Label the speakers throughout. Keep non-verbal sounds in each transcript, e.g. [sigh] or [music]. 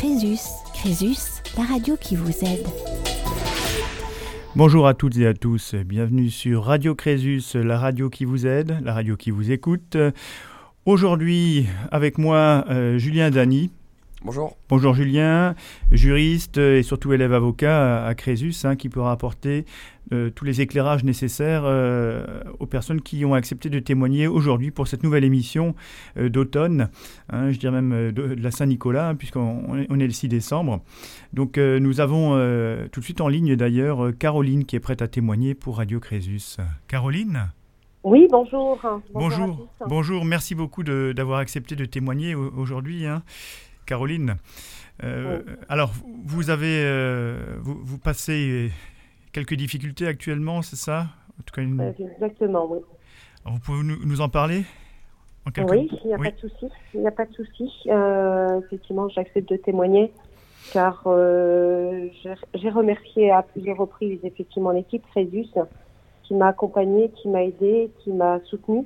Speaker 1: Crésus. Crésus, la radio qui vous aide.
Speaker 2: Bonjour à toutes et à tous, bienvenue sur Radio Crésus, la radio qui vous aide, la radio qui vous écoute. Aujourd'hui, avec moi, euh, Julien Dany.
Speaker 3: Bonjour.
Speaker 2: Bonjour Julien, juriste et surtout élève avocat à Crésus, hein, qui pourra apporter euh, tous les éclairages nécessaires euh, aux personnes qui ont accepté de témoigner aujourd'hui pour cette nouvelle émission euh, d'automne, hein, je dirais même de, la Saint-Nicolas, hein, puisqu'on est, le 6 décembre. Donc nous avons tout de suite en ligne d'ailleurs Caroline qui est prête à témoigner pour Radio Crésus. Caroline?
Speaker 4: Oui, bonjour.
Speaker 2: Bonjour. Bonjour, merci beaucoup d'avoir accepté de témoigner aujourd'hui. Caroline. Euh, alors, vous avez, euh, vous, passez quelques difficultés actuellement, c'est ça?
Speaker 4: En tout cas, Exactement, oui.
Speaker 2: vous pouvez nous, en parler?
Speaker 4: Oui, il n'y a, pas de souci. Il n'y a pas de souci. Euh, effectivement, j'accepte de témoigner car j'ai remercié à plusieurs reprises effectivement l'équipe Crésus qui m'a accompagné, qui m'a aidé, qui m'a soutenu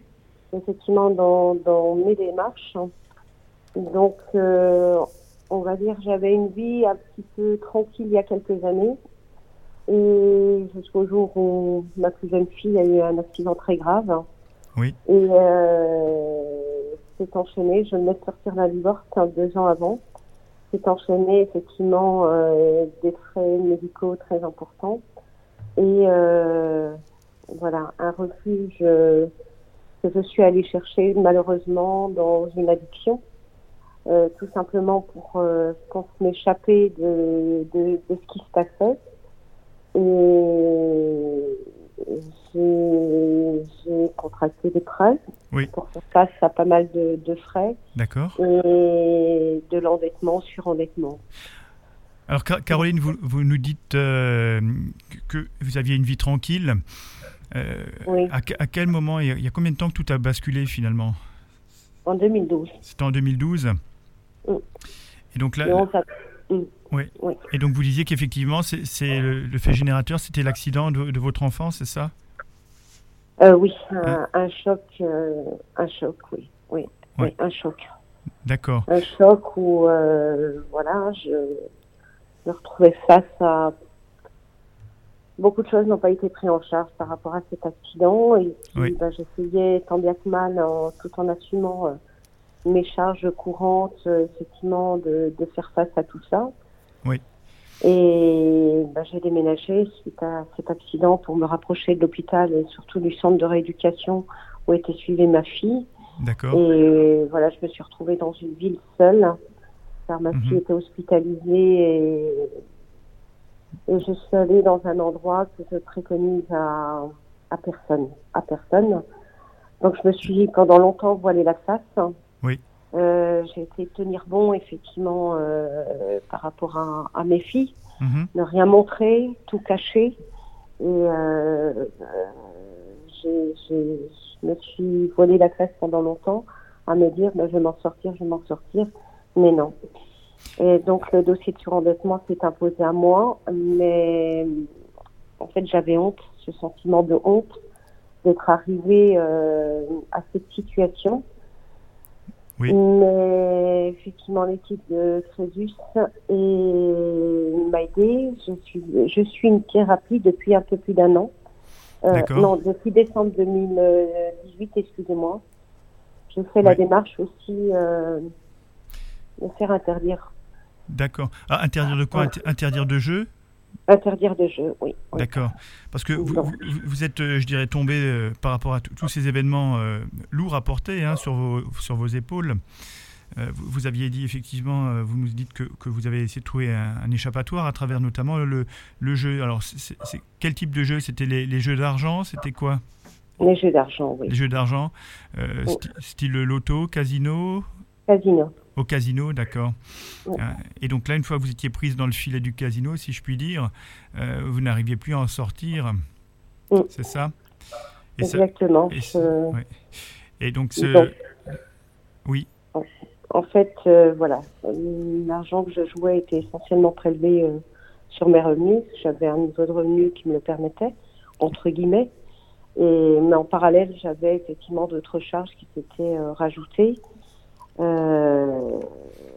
Speaker 4: effectivement dans, dans mes démarches. Donc, euh, on va dire, j'avais une vie un petit peu tranquille il y a quelques années. Et jusqu'au jour où ma plus jeune fille a eu un accident très grave.
Speaker 2: Oui.
Speaker 4: Et euh, c'est enchaîné. Je venais de sortir la divorce deux ans avant. C'est enchaîné effectivement euh, des frais médicaux très importants. Et euh, voilà, un refuge que je suis allée chercher malheureusement dans une addiction. Euh, tout simplement pour, euh, pour m'échapper de, de, de, ce qui se passait. Et j'ai contracté des prêts
Speaker 2: oui.
Speaker 4: pour faire face à pas mal de, de frais.
Speaker 2: D'accord.
Speaker 4: Et de l'endettement, surendettement.
Speaker 2: Alors Caroline, vous, vous nous dites euh, que vous aviez une vie tranquille. Euh,
Speaker 4: oui.
Speaker 2: à, à, quel moment, il y, a, il y, a, combien de temps que tout a basculé finalement?
Speaker 4: En 2012.
Speaker 2: C'était en 2012 et donc là,
Speaker 4: mm.
Speaker 2: oui. Et donc vous disiez qu'effectivement, c'est le, fait générateur, c'était l'accident de, votre enfant, c'est ça?
Speaker 4: Euh, Oui, un, hein? choc, euh, un choc, oui, oui, un choc.
Speaker 2: D'accord.
Speaker 4: Un choc où, euh, voilà, je me retrouvais face à beaucoup de choses n'ont pas été prises en charge par rapport à cet accident et ben, j'essayais tant bien que mal, tout en assumant mes charges courantes, euh, effectivement, de, de, faire face à tout ça.
Speaker 2: Oui.
Speaker 4: Et bah, j'ai déménagé suite à cet accident pour me rapprocher de l'hôpital et surtout du centre de rééducation où était suivie ma fille.
Speaker 2: D'accord.
Speaker 4: Et voilà, je me suis retrouvée dans une ville seule car ma fille mhm. était hospitalisée et, et je suis allée dans un endroit que je préconise à, à personne, à personne. Donc je me suis pendant longtemps voilé la face.
Speaker 2: Oui.
Speaker 4: Euh, j'ai été tenir bon, effectivement, euh, par rapport à, à mes filles.
Speaker 2: Mhm.
Speaker 4: Ne rien montrer, tout cacher. Et euh, je me suis voilé la classe pendant longtemps à me dire, ben, je vais m'en sortir, je vais m'en sortir. Mais non. Et donc, le dossier de surendettement s'est imposé à moi. Mais en fait, j'avais honte, ce sentiment de honte d'être arrivée à cette situation mais effectivement, l'équipe de Crésus m'a aidé. Je suis, je suis une thérapie depuis un peu plus d'un an.
Speaker 2: Euh,
Speaker 4: non, depuis décembre 2018, excusez-moi. Je fais la démarche aussi euh, de faire interdire.
Speaker 2: D'accord. Ah, interdire de quoi? Interdire de jeu?
Speaker 4: Interdire de jeu, oui.
Speaker 2: D'accord. Parce que vous, vous, êtes, euh, je dirais, tombé euh, par rapport à tous ces événements euh, lourds à porter hein, sur, vos, sur vos épaules. vous, aviez dit effectivement, vous nous dites que, que, vous avez essayé de trouver un, échappatoire à travers notamment le, le jeu. Alors, c'est quel type de jeu? C'était les, les, jeux d'argent? C'était quoi?
Speaker 4: Les jeux d'argent, oui.
Speaker 2: Les jeux d'argent, style loto, casino?
Speaker 4: Casino.
Speaker 2: Au casino, d'accord. Euh, et donc là, une fois que vous étiez prise dans le filet du casino, si je puis dire, euh, vous n'arriviez plus à en sortir. C'est ça?
Speaker 4: Exactement.
Speaker 2: et, donc, ce... oui.
Speaker 4: En fait, euh, voilà, l'argent que je jouais était essentiellement prélevé sur mes revenus. J'avais un niveau de revenu qui me le permettait, entre guillemets. Et, mais en parallèle, j'avais effectivement d'autres charges qui s'étaient rajoutées. Euh,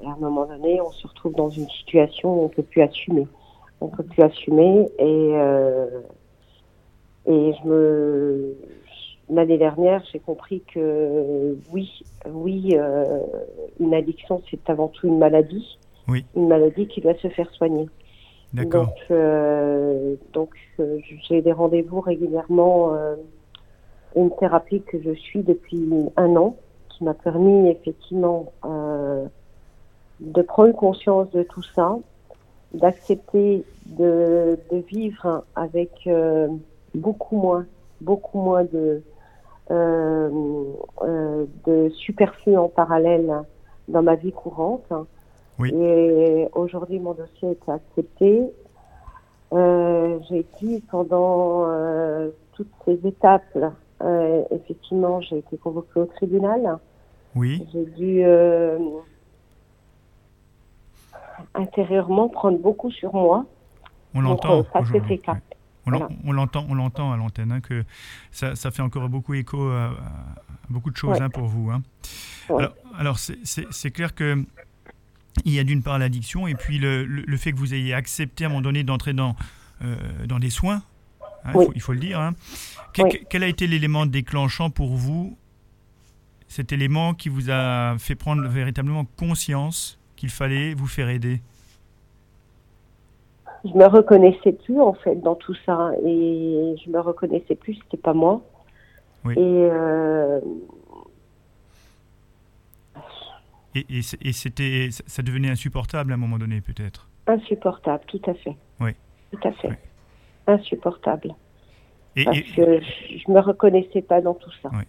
Speaker 4: à un moment donné, on se retrouve dans une situation où on peut plus assumer. On peut plus assumer et et je me l'année dernière, j'ai compris que oui, oui, euh, une addiction, c'est avant tout une maladie.
Speaker 2: Oui.
Speaker 4: Une maladie qui doit se faire soigner.
Speaker 2: D'accord.
Speaker 4: Donc, euh, donc euh, j'ai des rendez-vous régulièrement, une thérapie que je suis depuis un an, qui m'a permis effectivement de prendre conscience de tout ça, d'accepter de, de, vivre avec beaucoup moins, beaucoup moins de, euh, euh, de superflu en parallèle dans ma vie courante.
Speaker 2: Oui.
Speaker 4: Et aujourd'hui, mon dossier est accepté. Euh, j'ai dit pendant euh, toutes ces étapes, euh, effectivement, j'ai été convoquée au tribunal.
Speaker 2: Oui.
Speaker 4: J'ai dû euh, intérieurement prendre beaucoup sur moi.
Speaker 2: On l'entend. On l'entend, on l'entend à l'antenne, hein, que ça, ça, fait encore beaucoup écho à, beaucoup de choses hein, pour vous. Hein. Alors, alors c'est clair que il y a d'une part l'addiction et puis le, le, fait que vous ayez accepté à un moment donné d'entrer dans, euh, dans des soins, il, faut, le dire. quel a été l'élément déclenchant pour vous, cet élément qui vous a fait prendre véritablement conscience qu'il fallait vous faire aider?
Speaker 4: Je me reconnaissais plus en fait dans tout ça et je me reconnaissais plus, c'était pas moi.
Speaker 2: Oui.
Speaker 4: Et, euh...
Speaker 2: et, et, c'était, ça devenait insupportable à un moment donné peut-être?
Speaker 4: Insupportable, tout à fait.
Speaker 2: Oui.
Speaker 4: Tout à fait. Insupportable.
Speaker 2: Et,
Speaker 4: Parce que je, me reconnaissais pas dans tout ça.
Speaker 2: Oui.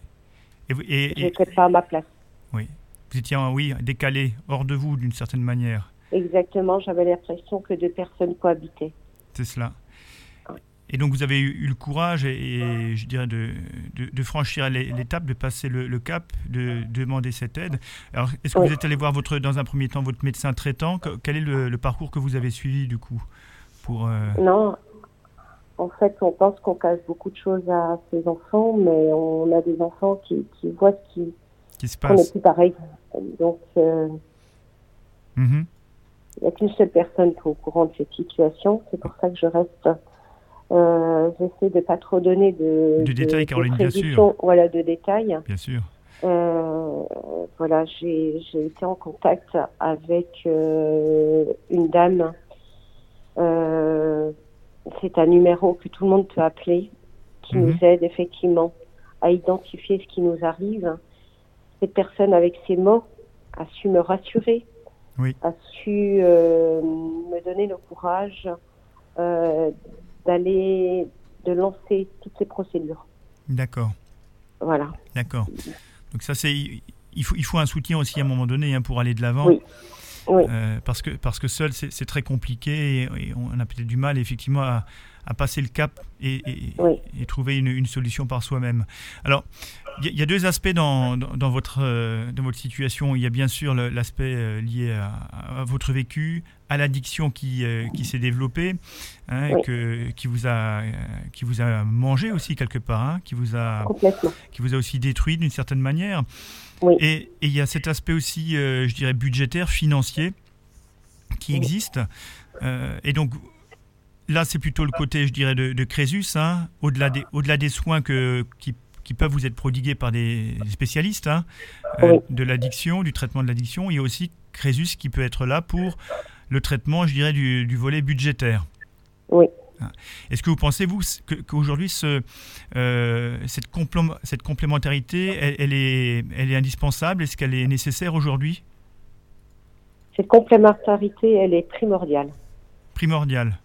Speaker 2: Et,
Speaker 4: et, n'étais pas à ma place.
Speaker 2: Oui. Vous étiez, oui, décalé, hors de vous d'une certaine manière.
Speaker 4: Exactement, j'avais l'impression que deux personnes cohabitaient.
Speaker 2: C'est cela. Et donc vous avez eu, le courage et, je dirais de, de, franchir l'étape, de passer le, cap, de, demander cette aide. Alors est-ce que vous êtes allé voir votre, dans un premier temps votre médecin traitant? Quel est le, parcours que vous avez suivi du coup pour euh,
Speaker 4: Non, en fait on pense qu'on cache beaucoup de choses à ses enfants, mais on a des enfants qui, qui voient ce qui,
Speaker 2: qui se passe. On
Speaker 4: n'est plus pareil. Donc euh,
Speaker 2: mm-hmm.
Speaker 4: Il n'y a qu'une seule personne qui est au courant de cette situation. C'est pour ça que je reste. Euh, J'essaie de pas trop donner de,
Speaker 2: de, détails, Caroline, bien sûr.
Speaker 4: Voilà, de détails.
Speaker 2: Bien sûr.
Speaker 4: Euh, voilà, j'ai été en contact avec une dame. C'est un numéro que tout le monde peut appeler, qui nous
Speaker 2: Mhm.
Speaker 4: aide effectivement à identifier ce qui nous arrive. Cette personne, avec ses mots, a su me rassurer,
Speaker 2: Oui.
Speaker 4: a su euh, me donner le courage euh, d'aller, de lancer toutes ces procédures.
Speaker 2: D'accord.
Speaker 4: Voilà.
Speaker 2: D'accord. Donc ça c'est il faut il faut un soutien aussi à un moment donné hein, pour aller de l'avant.
Speaker 4: Oui. Oui.
Speaker 2: Euh, parce que parce que seul c'est très compliqué et, et on a peut-être du mal effectivement à, à passer le cap et, et,
Speaker 4: Oui.
Speaker 2: et trouver une, une solution par soi-même. Alors il y, a- il y a deux aspects dans, dans, dans votre euh, dans votre situation. Il y a bien sûr l'aspect euh, lié à, à votre vécu, à l'addiction qui euh, qui s'est développée, hein,
Speaker 4: Oui.
Speaker 2: que qui vous a qui vous a mangé aussi quelque part, hein, qui vous a qui vous a aussi détruit d'une certaine manière.
Speaker 4: Oui.
Speaker 2: Et il y a cet aspect aussi, euh, je dirais, budgétaire, financier, qui
Speaker 4: Oui.
Speaker 2: existe. Euh, et donc, là, c'est plutôt le côté, je dirais, de, de Crésus, hein, au-delà des, au des soins que, qui, qui peuvent vous être prodigués par des spécialistes hein, euh,
Speaker 4: Oui.
Speaker 2: de l'addiction, du traitement de l'addiction. Il y a aussi Crésus qui peut être là pour le traitement, je dirais, du, du volet budgétaire.
Speaker 4: Oui.
Speaker 2: Est-ce que vous pensez, vous, qu'aujourd'hui, ce, euh, cette, complém- cette complémentarité, elle, elle est, elle est indispensable? Est-ce qu'elle est nécessaire aujourd'hui?
Speaker 4: Cette complémentarité, elle est primordiale.
Speaker 2: Primordiale.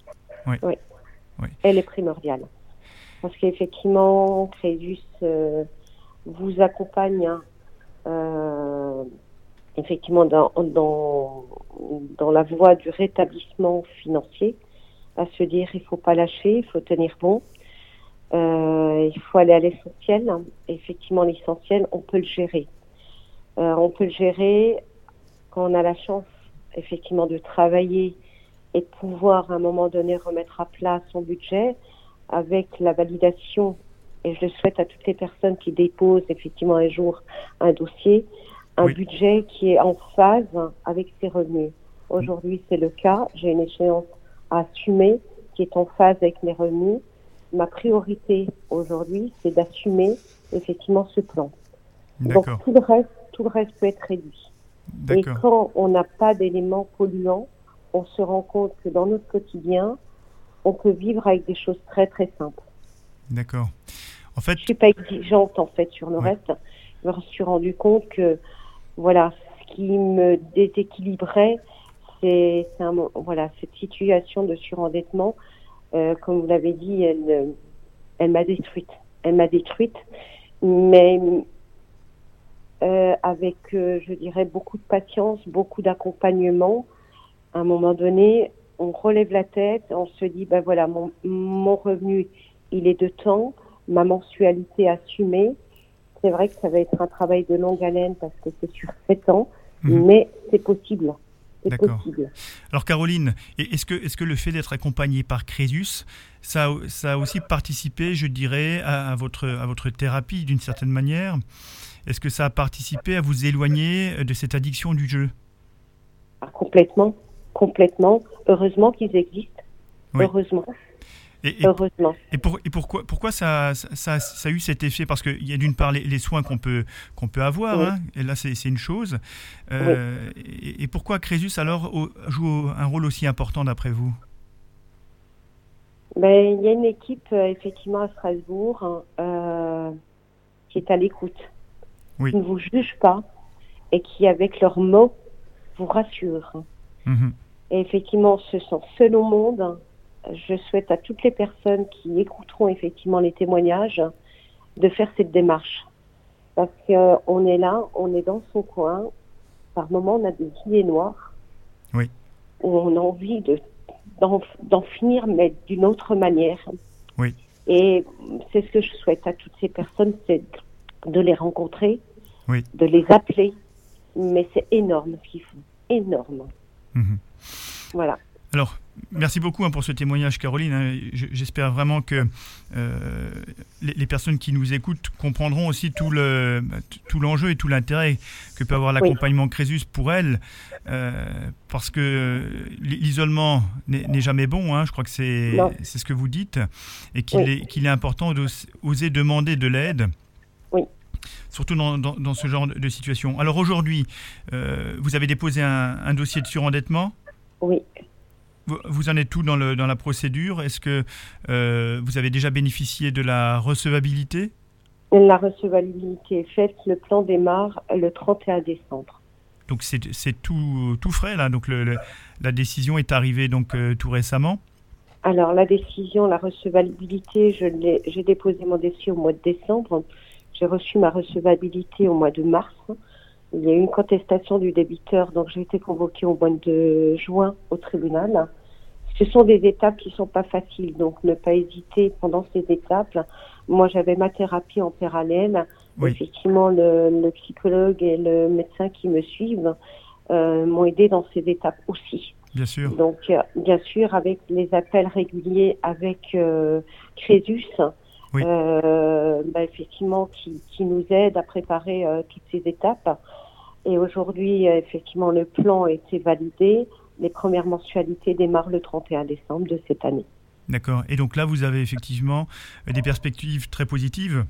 Speaker 4: Elle est primordiale. Parce qu'effectivement, Crésus euh, vous accompagne hein, euh, effectivement dans, dans, dans la voie du rétablissement financier, à se dire il faut pas lâcher, il faut tenir bon, euh, il faut aller à l'essentiel. Effectivement, l'essentiel, on peut le gérer. Euh, on peut le gérer quand on a la chance effectivement de travailler et de pouvoir à un moment donné remettre à plat son budget avec la validation, et je le souhaite à toutes les personnes qui déposent effectivement un jour un dossier, un
Speaker 2: Oui.
Speaker 4: budget qui est en phase avec ses revenus. Aujourd'hui, c'est le cas. J'ai une échéance assumer qui est en phase avec mes revenus. Ma priorité aujourd'hui, c'est d'assumer effectivement ce plan. Donc tout le reste, tout le reste peut être réduit. Et quand on n'a pas d'éléments polluants, on se rend compte que dans notre quotidien, on peut vivre avec des choses très très simples.
Speaker 2: D'accord. En fait,
Speaker 4: je suis pas exigeante en fait sur le reste. Je me suis rendu compte que voilà, ce qui me déséquilibrait, c'est voilà cette situation de surendettement. Euh, comme vous l'avez dit, elle, elle m'a détruite. Elle m'a détruite, mais euh, avec, euh, je dirais, beaucoup de patience, beaucoup d'accompagnement. À un moment donné, on relève la tête, on se dit, ben voilà, mon, mon revenu, il est de temps, ma mensualité assumée. C'est vrai que ça va être un travail de longue haleine parce que c'est sur 7 ans, mhm. mais c'est possible.
Speaker 2: D'accord. Alors Caroline, est-ce que, est que le fait d'être accompagnée par Crésus, ça, ça a aussi participé, je dirais, à, votre, à votre thérapie d'une certaine manière? Est-ce que ça a participé à vous éloigner de cette addiction du jeu?
Speaker 4: Ah, Complètement, complètement. Heureusement qu'ils existent. Heureusement.
Speaker 2: Et, Heureusement. Et, pourquoi, pourquoi ça, ça, ça, a eu cet effet? Parce qu'il y a d'une part les, soins qu'on peut, qu'on peut avoir, hein, et là c'est une chose. Euh, et, pourquoi Crésus alors joue un rôle aussi important d'après vous?
Speaker 4: Ben, Il y a une équipe euh, effectivement à Strasbourg hein, euh, qui est à l'écoute, qui ne vous juge pas et qui avec leurs mots vous rassure. Mhm. Et effectivement, ce sont seuls au monde je souhaite à toutes les personnes qui écouteront effectivement les témoignages de faire cette démarche. Parce qu'on est là, on est dans son coin. Par moments, on a des idées noires.
Speaker 2: Oui.
Speaker 4: On a envie de, d'en, finir, mais d'une autre manière.
Speaker 2: Oui.
Speaker 4: Et c'est ce que je souhaite à toutes ces personnes, c'est de les rencontrer, de les appeler. Mais c'est énorme ce qu'ils font. Énorme. Mhm. Voilà.
Speaker 2: Alors, merci beaucoup hein, pour ce témoignage, Caroline. Hein. J'espère vraiment que euh, les, personnes qui nous écoutent comprendront aussi tout le tout l'enjeu et tout l'intérêt que peut avoir l'accompagnement Crésus pour elles, euh, parce que l'isolement n'est jamais bon. Hein. je crois que c'est c'est ce que vous dites, et qu'il est qu'il est important d'oser demander de l'aide. Surtout dans, dans, ce genre de situation. Alors aujourd'hui, euh, vous avez déposé un, un, dossier de surendettement?
Speaker 4: Oui.
Speaker 2: Vous en êtes tout dans, le, dans la procédure. Est-ce que euh, vous avez déjà bénéficié de la recevabilité?
Speaker 4: La recevabilité est faite, le plan démarre le 31 décembre.
Speaker 2: Donc c'est tout, tout frais là, donc le, la décision est arrivée donc euh, tout récemment?
Speaker 4: Alors la décision, la recevabilité, j'ai déposé mon dossier au mois de décembre, j'ai reçu ma recevabilité au mois de mars. Il y a eu une contestation du débiteur, donc j'ai été convoquée au mois de juin au tribunal. Ce sont des étapes qui sont pas faciles, donc ne pas hésiter pendant ces étapes. Moi, j'avais ma thérapie en parallèle. Effectivement, le, psychologue et le médecin qui me suivent euh, m'ont aidé dans ces étapes aussi.
Speaker 2: Bien sûr.
Speaker 4: Donc, euh, bien sûr, avec les appels réguliers avec euh, Crésus, euh, bah, effectivement, qui, qui, nous aide à préparer toutes ces étapes. Et aujourd'hui, effectivement, le plan a été validé. Les premières mensualités démarrent le 31 décembre de cette année.
Speaker 2: D'accord. Et donc là, vous avez effectivement des perspectives très positives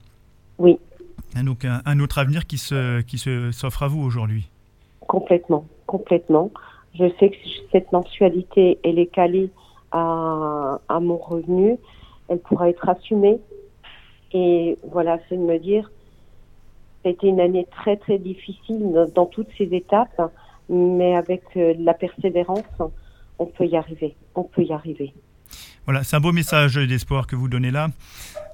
Speaker 4: Oui.
Speaker 2: donc un, autre avenir qui se qui se s'offre à vous aujourd'hui.
Speaker 4: Complètement, complètement. Je sais que cette mensualité, elle est calée à, à mon revenu. Elle pourra être assumée. Et voilà, c'est de me dire, ça a été une année très très difficile dans toutes ces étapes, mais avec euh, la persévérance, on peut y arriver. On peut y arriver.
Speaker 2: Voilà, c'est un beau message d'espoir que vous donnez là.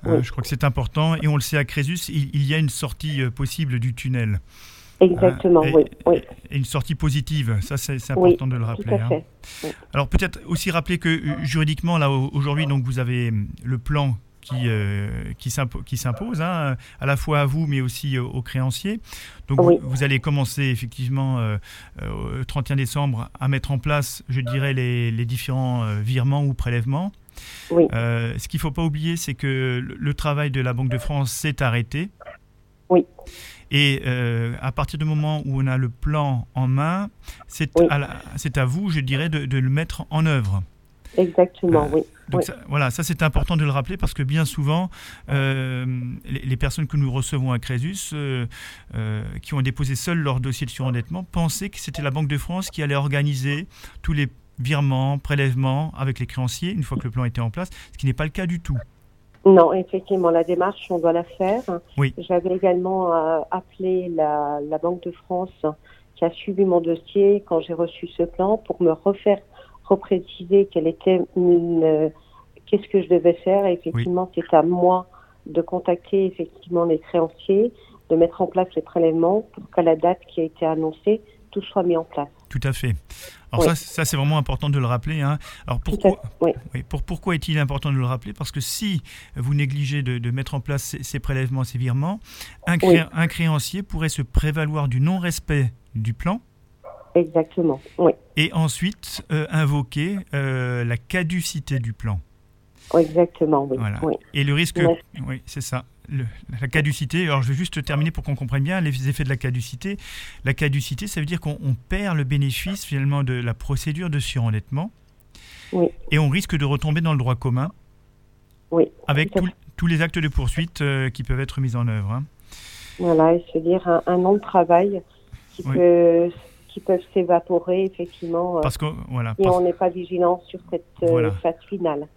Speaker 2: Euh, je crois que c'est important. Et on le sait à Crésus, il, y a une sortie euh, possible du tunnel.
Speaker 4: Exactement, oui,
Speaker 2: Et une sortie positive, ça c'est important de le rappeler. Hein. Alors peut-être aussi rappeler que juridiquement, là aujourd'hui, donc vous avez le plan qui, euh, qui s'impose, hein, à la fois à vous, mais aussi aux créanciers. Donc vous, allez commencer effectivement euh, euh, au 31 décembre à mettre en place, je dirais, les, les différents virements ou prélèvements. ce qu'il ne faut pas oublier, c'est que le, travail de la Banque de France s'est arrêté.
Speaker 4: Oui.
Speaker 2: Et euh, à partir du moment où on a le plan en main, c'est à, à, vous, je dirais, de, le mettre en œuvre.
Speaker 4: Exactement, oui.
Speaker 2: Donc voilà, ça c'est important de le rappeler parce que bien souvent, les, les, personnes que nous recevons à Crésus, qui ont déposé seuls leur dossier de surendettement, pensaient que c'était la Banque de France qui allait organiser tous les virements, prélèvements avec les créanciers une fois que le plan était en place, ce qui n'est pas le cas du tout.
Speaker 4: Non, effectivement, la démarche, on doit la faire.
Speaker 2: Oui.
Speaker 4: J'avais également euh, appelé la, Banque de France qui a suivi mon dossier quand j'ai reçu ce plan pour me refaire repréciser quelle était une, qu'est-ce que je devais faire. effectivement, c'est à moi de contacter effectivement les créanciers, de mettre en place les prélèvements pour qu'à la date qui a été annoncée, tout soit mis en place.
Speaker 2: Tout à fait. Alors ça, ça c'est vraiment important de le rappeler. Hein. Alors pourquoi, oui. pour, pourquoi est-il important de le rappeler? Parce que si vous négligez de, mettre en place ces, prélèvements, ces virements, un, un, créancier pourrait se prévaloir du non-respect du plan.
Speaker 4: Exactement, oui.
Speaker 2: Et ensuite euh, invoquer euh, la caducité du plan.
Speaker 4: Exactement, oui.
Speaker 2: Voilà. Et le risque, oui, c'est ça la caducité, alors je vais juste terminer pour qu'on comprenne bien les effets de la caducité. La caducité, ça veut dire qu'on perd le bénéfice finalement de la procédure de surendettement. Et on risque de retomber dans le droit commun.
Speaker 4: Oui.
Speaker 2: Avec tous les actes de poursuite euh, qui peuvent être mis en œuvre. Hein.
Speaker 4: Voilà, et se dire un, an de travail qui peut qui peuvent s'évaporer effectivement
Speaker 2: euh, parce que voilà
Speaker 4: et on n'est pas vigilant sur cette euh, phase finale.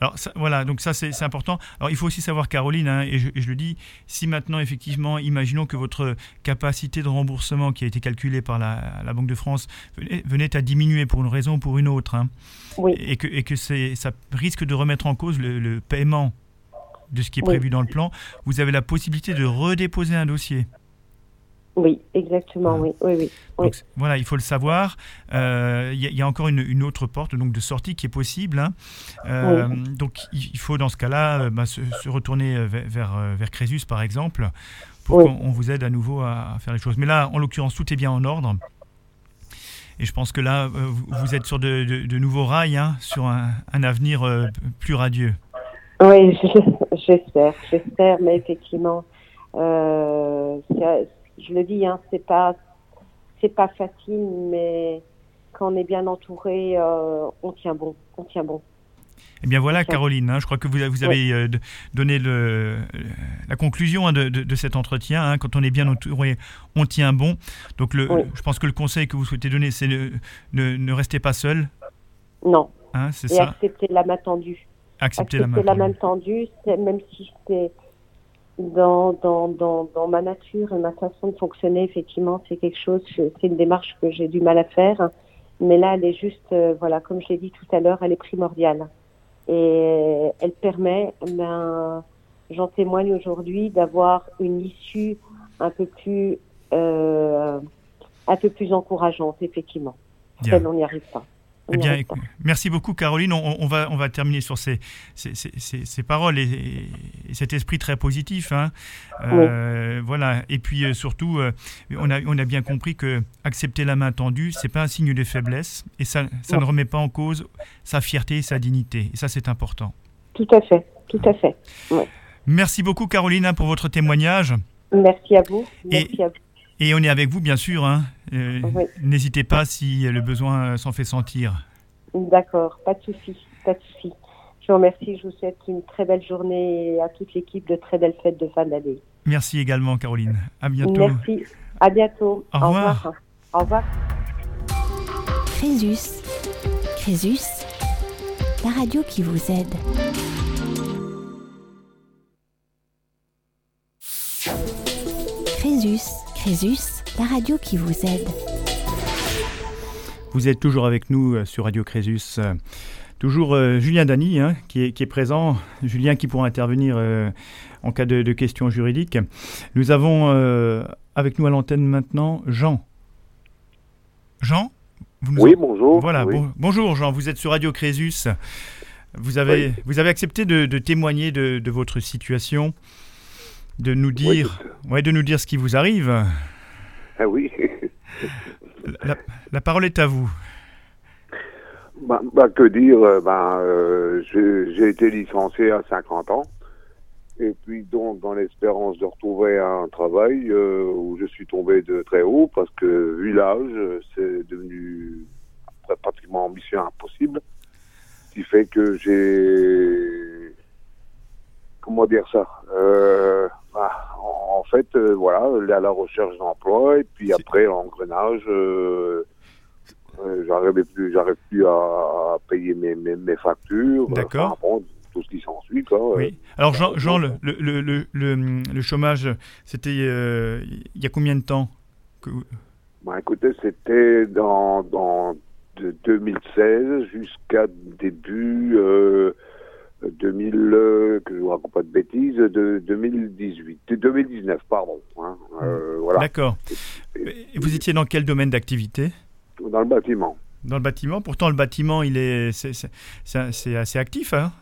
Speaker 2: Alors voilà, donc ça c'est important. Alors il faut aussi savoir Caroline, hein, et, je, le dis, si maintenant effectivement, imaginons que votre capacité de remboursement qui a été calculée par la, Banque de France venait, à diminuer pour une raison ou pour une autre, hein,
Speaker 4: oui.
Speaker 2: et que, et que ça risque de remettre en cause le, paiement de ce qui est prévu dans le plan, vous avez la possibilité de redéposer un dossier.
Speaker 4: Oui, exactement, oui. oui, oui,
Speaker 2: voilà, il faut le savoir. Il euh, y, a encore une, autre porte donc, de sortie qui est possible. Hein. Euh, donc il faut dans ce cas-là euh, bah, se, retourner vers, vers, Crésus, par exemple, pour qu'on vous aide à nouveau à, faire les choses. Mais là, en l'occurrence, tout est bien en ordre. Et je pense que là, vous êtes sur de, nouveaux rails, hein, sur un, avenir plus radieux.
Speaker 4: Oui, [laughs] j'espère, j'espère, mais effectivement, euh, je le dis, hein, c'est pas c'est pas facile, mais quand on est bien entouré, euh, on tient bon, on tient bon.
Speaker 2: Eh bien voilà, Caroline, hein, je crois que vous, vous avez euh, donné le, la conclusion hein, de, de, cet entretien. Hein. quand on est bien entouré, on tient bon. Donc le, je pense que le conseil que vous souhaitez donner, c'est ne, ne, restez pas seul.
Speaker 4: Non.
Speaker 2: c'est
Speaker 4: ça. accepter la main tendue.
Speaker 2: Accepter, main
Speaker 4: la main tendue, même si c'est dans, dans, dans, dans, ma nature et ma façon de fonctionner, effectivement, c'est quelque chose, c'est une démarche que j'ai du mal à faire. Mais là, elle est juste, euh, voilà, comme je l'ai dit tout à l'heure, elle est primordiale. Et elle permet, ben, j'en témoigne aujourd'hui, d'avoir une issue un peu plus, euh, un peu plus encourageante, effectivement. Bien. on n'y arrive pas.
Speaker 2: Eh bien, merci beaucoup Caroline. On, va, on va terminer sur ces, ces, ces, paroles et, cet esprit très positif. Hein. Euh, voilà. Et puis euh, surtout, euh, on, a, on a bien compris que accepter la main tendue, c'est pas un signe de faiblesse et ça, ça ne remet pas en cause sa fierté et sa dignité. Et ça, c'est important.
Speaker 4: Tout à fait. Tout à fait.
Speaker 2: Merci beaucoup Caroline hein, pour votre témoignage.
Speaker 4: Merci à vous. Merci à vous.
Speaker 2: Et on est avec vous, bien sûr. Hein. Euh, n'hésitez pas si le besoin s'en fait sentir.
Speaker 4: D'accord, pas de souci, pas de souci. Je vous remercie, je vous souhaite une très belle journée et à toute l'équipe de très belles fêtes de fin d'année.
Speaker 2: Merci également, Caroline. À bientôt.
Speaker 4: Merci. À bientôt.
Speaker 2: Au, revoir.
Speaker 4: Au revoir.
Speaker 1: Crésus. Crésus, la radio qui vous aide. Crésus. Crésus, la radio qui vous aide.
Speaker 2: Vous êtes toujours avec nous euh, sur Radio Crésus. Euh, toujours euh, Julien Dany hein, qui, est, présent. Julien qui pourra intervenir en cas de, questions juridiques. Nous avons avec nous à l'antenne maintenant Jean. Jean
Speaker 3: Oui, bonjour.
Speaker 2: Voilà, bonjour Jean, vous êtes sur Radio Crésus. Vous avez, vous avez accepté de, témoigner de, votre situation de nous dire, ouais, de nous dire ce qui vous arrive.
Speaker 3: Ah oui.
Speaker 2: la, parole est à vous.
Speaker 3: Bah, bah que dire euh, bah, euh, J'ai été licencié à 50 ans Et puis donc dans l'espérance de retrouver un travail où je suis tombé de très haut parce que vu l'âge, c'est devenu pratiquement mission impossible. Ce qui fait que j'ai comment dire ça bah, en fait, euh, voilà, à la recherche d'emploi et puis après l'engrenage, euh, euh, j'arrivais plus, j'arrive plus à, payer mes, mes, factures.
Speaker 2: D'accord.
Speaker 3: tout ce qui s'ensuit.
Speaker 2: Oui. Alors Jean, Jean le, le, le, le, chômage, c'était il y a combien de temps que...
Speaker 3: bah, écoutez, c'était dans, dans de 2016 jusqu'à début 2000, euh, que je ne raconte pas de bêtises, de 2018, 2019, pardon. Hein,
Speaker 2: euh, voilà. D'accord. Vous étiez dans quel domaine d'activité?
Speaker 3: Dans le bâtiment.
Speaker 2: Dans le bâtiment. Pourtant, le bâtiment, il est, c'est assez actif, hein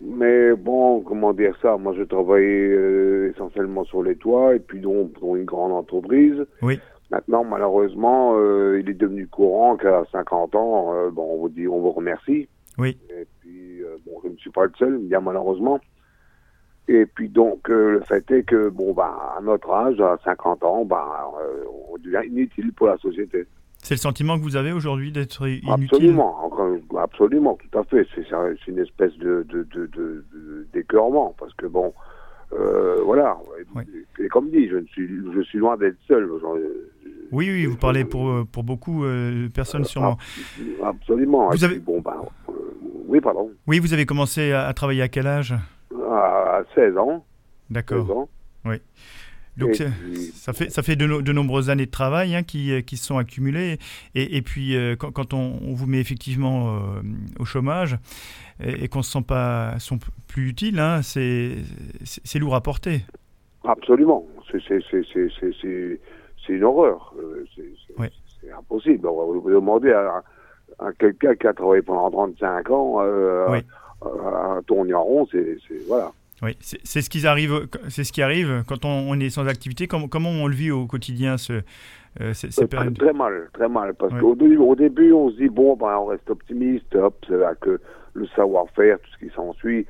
Speaker 3: Mais bon, comment dire ça? Moi, je travaillais euh, essentiellement sur les toits et puis donc pour une grande entreprise.
Speaker 2: Oui.
Speaker 3: Maintenant, malheureusement, il est devenu courant qu'à 50 ans, bon, on vous dit, on vous remercie.
Speaker 2: Oui.
Speaker 3: Et bon, je ne suis pas le seul, bien malheureusement. Et puis donc, euh, le fait est que, bon, bah, à notre âge, à 50 ans, bah, euh, on devient inutile pour la société.
Speaker 2: C'est le sentiment que vous avez aujourd'hui d'être inutile?
Speaker 3: Absolument, absolument, tout à fait. C'est une espèce de, d'écœurement, parce que bon, voilà. Et comme dit, je, ne suis, je suis loin d'être seul.
Speaker 2: Oui, oui, vous parlez pour, pour beaucoup de personnes sûrement.
Speaker 3: Absolument.
Speaker 2: Vous avez...
Speaker 3: bon, bah, oui, pardon.
Speaker 2: Oui, vous avez commencé à, travailler à quel âge?
Speaker 3: À 16 ans.
Speaker 2: D'accord. Oui. Donc ça fait ça fait de, de, nombreuses années de travail hein, qui, qui se sont accumulées et, et puis euh, quand, quand on, vous met effectivement euh, au chômage et, qu'on se sent pas sont plus utile, hein, c'est lourd à porter.
Speaker 3: Absolument, c'est une horreur, euh, c'est impossible. On va vous demander à, quelqu'un qui a travaillé pendant 35 ans euh, oui. à tourner en rond, c'est voilà.
Speaker 2: Oui, c'est ce qui arrive, c'est ce qui arrive quand on, est sans activité. Comment, comment on le vit au quotidien ce,
Speaker 3: euh, très, très, mal, très mal, parce qu'au début, au début, on se dit bon, ben, on reste optimiste, hop, c'est là que le savoir-faire, tout ce qui s'ensuit,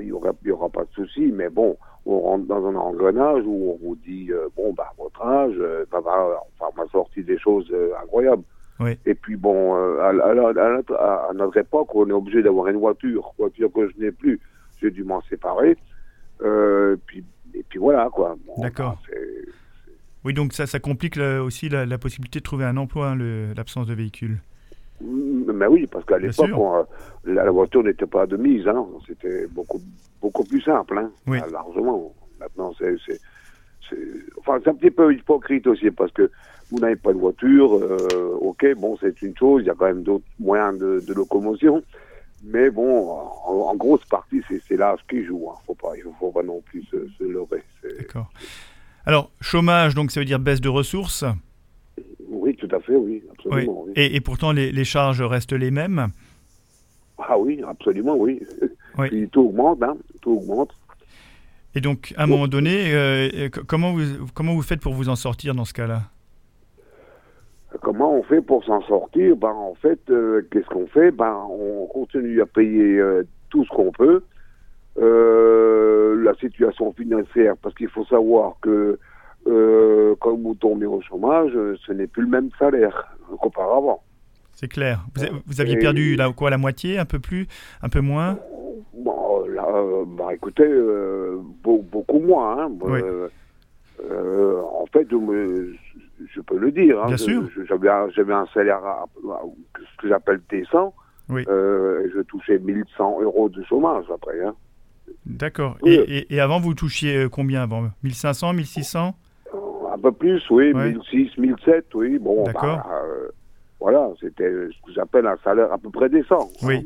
Speaker 3: il n'y aura, y aura pas de souci, mais bon, on rentre dans un engrenage où on vous dit euh, bon, bah, votre âge, euh, va, enfin, on m'a sorti des choses euh, incroyables. Et puis bon, euh, à, à, notre, époque, on est obligé d'avoir une voiture, voiture que je n'ai plus. J'ai dû m'en séparer. Euh, puis, et puis voilà, quoi.
Speaker 2: D'accord. Oui, donc ça, ça complique aussi la, possibilité de trouver un emploi, hein, l'absence de véhicule.
Speaker 3: Mm, mais oui, parce qu'à l'époque, la, voiture n'était pas de mise. Hein. C'était beaucoup, beaucoup plus simple, hein, largement. Maintenant, c'est enfin, c'est un petit peu hypocrite aussi parce que vous n'avez pas de voiture, euh, ok, bon, c'est une chose, il y a quand même d'autres moyens de, locomotion, mais bon, en, grosse partie, c'est l'âge qui joue, hein. faut pas, il ne faut pas non plus se, leurrer.
Speaker 2: D'accord. Alors, chômage, donc ça veut dire baisse de ressources?
Speaker 3: Oui, tout à fait, oui, absolument.
Speaker 2: Et, pourtant, les, charges restent les mêmes?
Speaker 3: Ah oui, absolument, oui. oui. tout augmente, hein, tout augmente.
Speaker 2: Et donc, à un moment donné, euh, comment, vous, comment vous faites pour vous en sortir dans ce cas-là?
Speaker 3: Comment on fait pour s'en sortir? Ben, En fait, euh, qu'est-ce qu'on fait? Ben, On continue à payer euh, tout ce qu'on peut. la situation financière, parce qu'il faut savoir que quand vous tombez au chômage, ce n'est plus le même salaire qu'auparavant.
Speaker 2: C'est clair. Vous, aviez perdu là, quoi, la moitié, un peu plus, un peu moins?
Speaker 3: Bon, là, bah, écoutez, euh, beaucoup moins. Hein. Euh, euh, en fait, je, peux le dire. Hein.
Speaker 2: Bien sûr.
Speaker 3: J'avais un, salaire, ce que j'appelle décent. Oui. je touchais 1100 euros de chômage après. Hein.
Speaker 2: D'accord. Et, avant, vous touchiez combien avant? 1500, 1600
Speaker 3: Un peu plus, oui. 1600, 1700, oui. Bon,
Speaker 2: D'accord.
Speaker 3: Bah, voilà, c'était ce que j'appelle un salaire à peu près décent.
Speaker 2: Oui.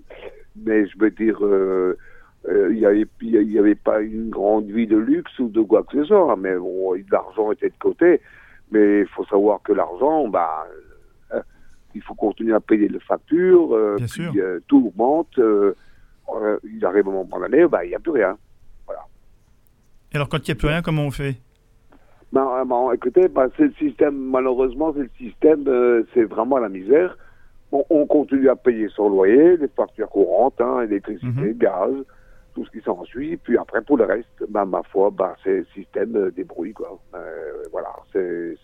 Speaker 2: [laughs]
Speaker 3: mais je veux dire, euh, euh, il n'y avait, y avait pas une grande vie de luxe ou de quoi que ce soit, mais bon, l'argent était de côté. Mais il faut savoir que l'argent, bah, euh, il faut continuer à payer les factures,
Speaker 2: Bien
Speaker 3: puis,
Speaker 2: sûr.
Speaker 3: tout augmente. il arrive un moment de l'année, bah, il n'y a plus rien. Voilà.
Speaker 2: Et alors, quand il n'y a plus rien, comment on fait?
Speaker 3: Ben, ben, écoutez, ben, c'est le système, malheureusement, c'est le système, c'est vraiment la misère on, continue à payer son loyer, les factures courantes, hein, électricité, mhm. gaz. Tout ce qui s'ensuit. Puis après, pour le reste, bah, ma foi, bah, c'est le système débrouille, quoi. voilà, c'est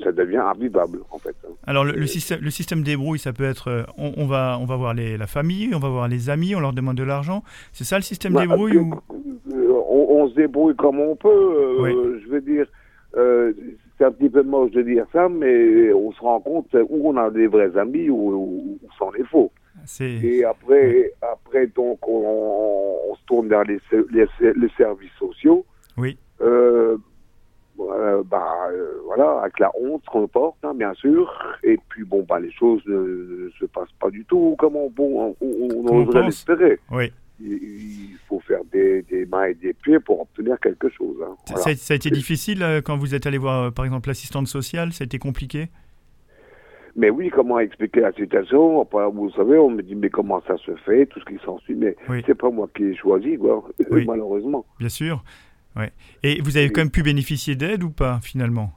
Speaker 3: ça devient invivable en fait.
Speaker 2: Alors le, système, le système débrouille, ça peut être, euh, on, va, on va voir les, la famille, on va voir les amis, on leur demande de l'argent. C'est ça le système bah, débrouille ou...
Speaker 3: on, se débrouille comme on peut. Euh, je veux dire, euh, c'est un petit peu moche de dire ça, mais on se rend compte où on a des vrais amis ou où, c'en est faux. Et après, après donc, on, se tourne vers les, les, les services sociaux.
Speaker 2: Oui.
Speaker 3: Euh, bah, euh, voilà, avec la honte qu'on porte, hein, bien sûr. Et puis, bon, bah, les choses ne, se passent pas du tout comme on, bon, on, oserait l'espérer.
Speaker 2: Oui.
Speaker 3: Il, faut faire des, des, mains et des pieds pour obtenir quelque chose. Hein.
Speaker 2: Ça, ça, a été difficile euh, quand vous êtes allé voir, par exemple, l'assistante sociale? Ça a été compliqué?
Speaker 3: Mais oui, comment expliquer la situation? Vous savez, on me dit, mais comment ça se fait? Tout ce qui s'ensuit. Mais c'est pas moi qui ai choisi, quoi, [laughs] malheureusement.
Speaker 2: Bien sûr. Ouais. Et vous avez quand même pu bénéficier d'aide ou pas finalement?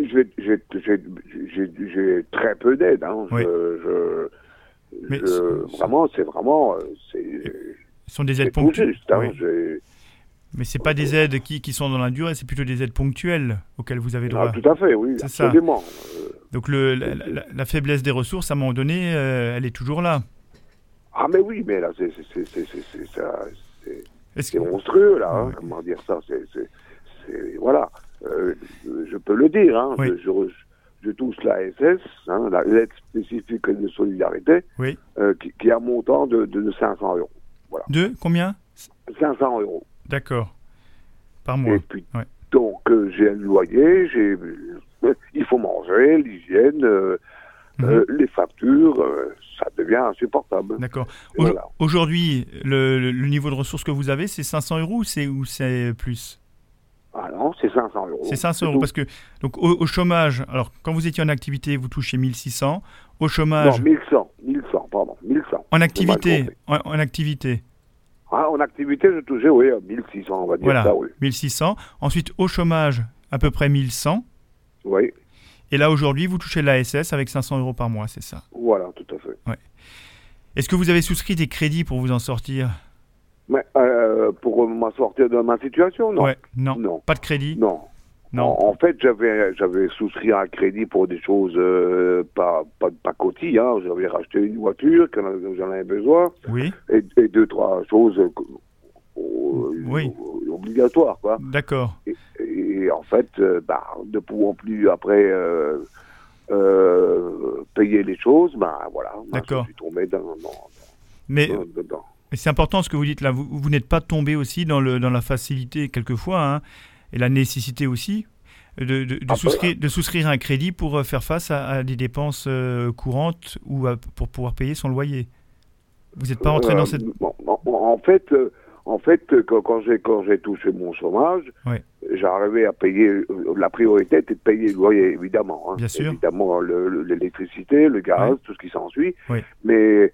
Speaker 3: J'ai très peu d'aide. Hein. vraiment, c'est vraiment. Ce
Speaker 2: sont des aides ponctuelles. Hein. Mais ce pas des aides qui, qui sont dans la durée, c'est plutôt des aides ponctuelles auxquelles vous avez droit.
Speaker 3: Ah, tout à fait, oui, absolument.
Speaker 2: Donc le, la, faiblesse des ressources, à un moment donné, euh, elle est toujours là.
Speaker 3: Ah mais oui, mais là, c'est ça c'est monstrueux, là. Hein, comment dire ça C'est voilà. Euh, je peux le dire. Hein, je, je, touche la SS, hein, l'aide spécifique de solidarité, euh, qui, a un montant de, de, 500 euros. Voilà.
Speaker 2: De combien?
Speaker 3: 500 euros.
Speaker 2: D'accord. Par mois.
Speaker 3: donc euh, j'ai un loyer, j'ai il faut manger, l'hygiène, mhm. les factures, ça devient insupportable.
Speaker 2: D'accord. Aujourd'hui, le, niveau de ressources que vous avez, c'est 500 euros ou c'est plus?
Speaker 3: Ah non, c'est 500 euros.
Speaker 2: C'est 500 euros parce que donc au, chômage, alors quand vous étiez en activité, vous touchez 1600. Au chômage.
Speaker 3: Non, 1100, 1100, pardon, 1100.
Speaker 2: En activité, en, activité.
Speaker 3: Ah, en activité, je touchais, oui, 1600, on va dire
Speaker 2: voilà,
Speaker 3: ça, oui.
Speaker 2: 1600. Ensuite, au chômage, à peu près 1100.
Speaker 3: Oui.
Speaker 2: Et là, aujourd'hui, vous touchez l'ASS avec 500 euros par mois, c'est ça?
Speaker 3: Voilà, tout à fait.
Speaker 2: Ouais. Est-ce que vous avez souscrit des crédits pour vous en sortir?
Speaker 3: Mais, euh, Pour m'en sortir de ma situation, non.
Speaker 2: Ouais, non. non. Pas de crédit?
Speaker 3: Non. Non. En, fait, j'avais j'avais souscrit un crédit pour des choses euh, pas pas pas cotis. Hein. J'avais racheté une voiture quand j'en avais besoin.
Speaker 2: Oui.
Speaker 3: Et, deux trois choses euh, oui. obligatoires quoi.
Speaker 2: D'accord
Speaker 3: et en fait, euh, bah, ne pouvant plus après euh, euh, payer les choses, bah, voilà, je suis tombé dans,
Speaker 2: mais, c'est important ce que vous dites là. Vous, vous n'êtes pas tombé aussi dans, le, dans la facilité quelquefois hein, et la nécessité aussi de, de, de, souscrire, de, souscrire, un crédit pour faire face à, des dépenses courantes ou pour pouvoir payer son loyer. Vous n'êtes pas rentré dans cette...
Speaker 3: en fait, en fait, quand, j'ai quand j'ai touché mon chômage, j'arrivais à payer. Euh, la priorité était de payer le loyer, évidemment.
Speaker 2: Hein. Bien sûr.
Speaker 3: Évidemment, l'électricité, le, gaz, tout ce qui s'ensuit. Mais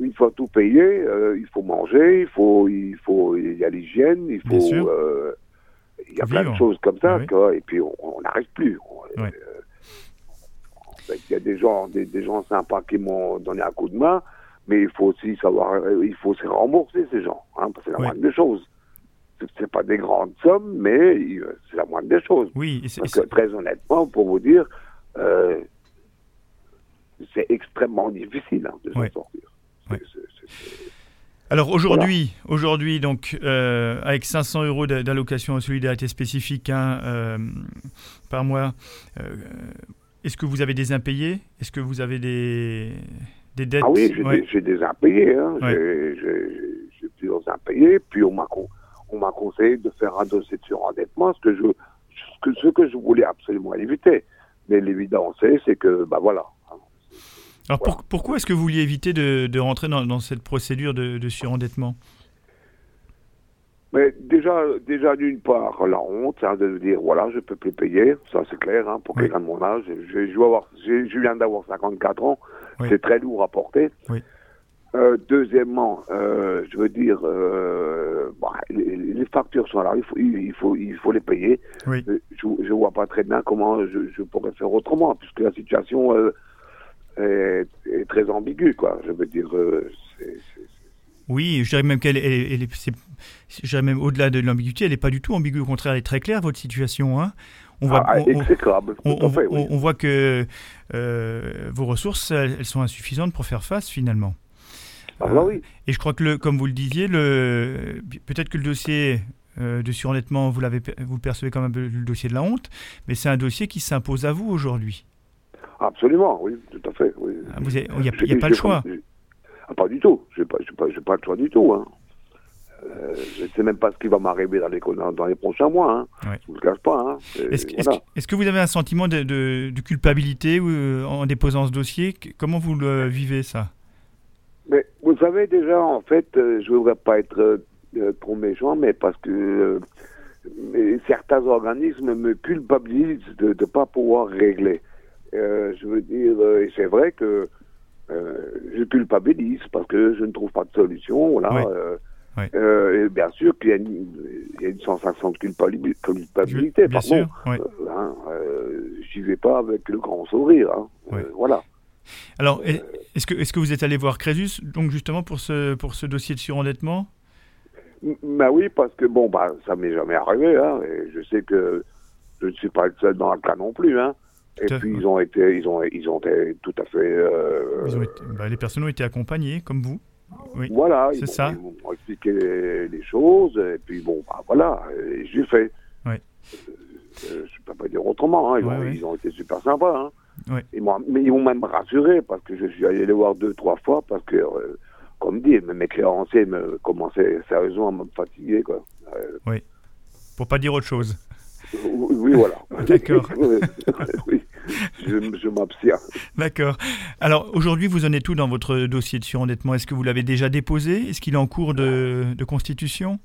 Speaker 3: une fois tout payé, euh, il faut manger, il faut, il faut, il y a l'hygiène, il faut. Euh, il y a plein de choses comme ça, et puis on n'arrive plus. il y a des gens, des, des gens sympas qui m'ont donné un coup de main mais il faut aussi savoir, euh, il faut se rembourser ces gens, hein, parce que c'est la moindre des choses. C'est pas des grandes sommes, mais euh, c'est la moindre des choses.
Speaker 2: Oui,
Speaker 3: et très honnêtement, pour vous dire, euh, c'est extrêmement difficile hein, de s'en sortir.
Speaker 2: Alors aujourd'hui, aujourd'hui donc avec 500 euros d'allocation en solidarité spécifique hein, par mois, est-ce que vous avez des impayés? Est-ce que vous avez des
Speaker 3: ah oui, j'ai des, impayés. Hein. J'ai plusieurs impayés. Puis on m'a on m'a conseillé de faire un dossier de surendettement, ce que je, ce que, ce que je voulais absolument éviter. Mais l'évidence c'est que, bah voilà.
Speaker 2: Alors pourquoi est-ce que vous vouliez éviter de, de rentrer dans, dans, cette procédure de, de surendettement?
Speaker 3: Mais déjà, déjà d'une part, la honte, hein, de dire voilà, je peux plus payer, ça c'est clair, hein, pour quelqu'un de mon âge. Je, je, je viens d'avoir 54 ans, c'est très lourd à porter. Euh, deuxièmement, euh, je veux dire, euh, bah, les, factures sont là, il faut, il faut, il faut les payer. je ne vois pas très bien comment je, pourrais faire autrement, puisque la situation est, est, très ambiguë, quoi. Je veux dire,
Speaker 2: Oui, je dirais même qu'elle est, même au-delà de l'ambiguïté, elle n'est pas du tout ambiguë. Au contraire, elle est très claire, votre situation. Hein.
Speaker 3: On voit, ah,
Speaker 2: on, voit que euh, vos ressources, elles, sont insuffisantes pour faire face finalement.
Speaker 3: Ah, bah oui.
Speaker 2: Et je crois que, le, comme vous le disiez, le, peut-être que le dossier euh, de surendettement, vous, l'avez, vous percevez comme un peu le dossier de la honte, mais c'est un dossier qui s'impose à vous aujourd'hui.
Speaker 3: Absolument, oui, tout à fait.
Speaker 2: Ah, il n'y a, pas le choix.
Speaker 3: Ah, pas du tout. Je n'ai pas, pas, pas, le choix du tout. Hein. Euh, je ne sais même pas ce qui va m'arriver dans les, dans, les prochains mois. Hein. Je ne vous le cache pas. Hein.
Speaker 2: Est-ce est que vous avez un sentiment de, de, culpabilité euh, en déposant ce dossier? Comment vous le vivez, ça?
Speaker 3: Mais Vous savez, déjà, en fait, euh, je ne voudrais pas être trop méchant, mais parce que certains organismes me culpabilisent de ne pas pouvoir régler. Je veux dire, et c'est vrai que je culpabilise parce que je ne trouve pas de solution. Voilà. Euh, et bien sûr qu'il y, a une sensation de culpabilité.
Speaker 2: bien sûr,
Speaker 3: euh, hein, euh, J'y vais pas avec le grand sourire. Hein. voilà.
Speaker 2: Alors, est-ce que, est que vous êtes allé voir Crésus, donc justement pour ce, pour ce dossier de surendettement?
Speaker 3: Ben oui, parce que bon, bah, ça m'est jamais arrivé. Hein, et je sais que je ne suis pas le seul dans le cas non plus. Hein. Et puis ils ont été, ils ont, ils ont été tout à fait.
Speaker 2: Bah, les personnes ont été accompagnées, comme vous. Oui,
Speaker 3: voilà, c'est ça. Ils m'ont expliqué les, choses, et puis bon, bah, voilà, j'ai fait. Oui. Euh, je ne peux pas dire autrement, hein, ils, ont, été super sympas. Hein. Ils mais ils m'ont même rassuré, parce que je suis allé les voir deux, trois fois, parce que, euh, comme dit, mes créanciers me commençaient sérieusement à me fatiguer. Quoi.
Speaker 2: Euh, oui, pour pas dire autre chose.
Speaker 3: Oui, voilà.
Speaker 2: D'accord. [laughs]
Speaker 3: oui [laughs] je, je m'abstiens.
Speaker 2: D'accord. Alors aujourd'hui, vous en êtes tout dans votre dossier de surendettement? Est-ce que vous l'avez déjà déposé? Est-ce qu'il est en cours de, constitution?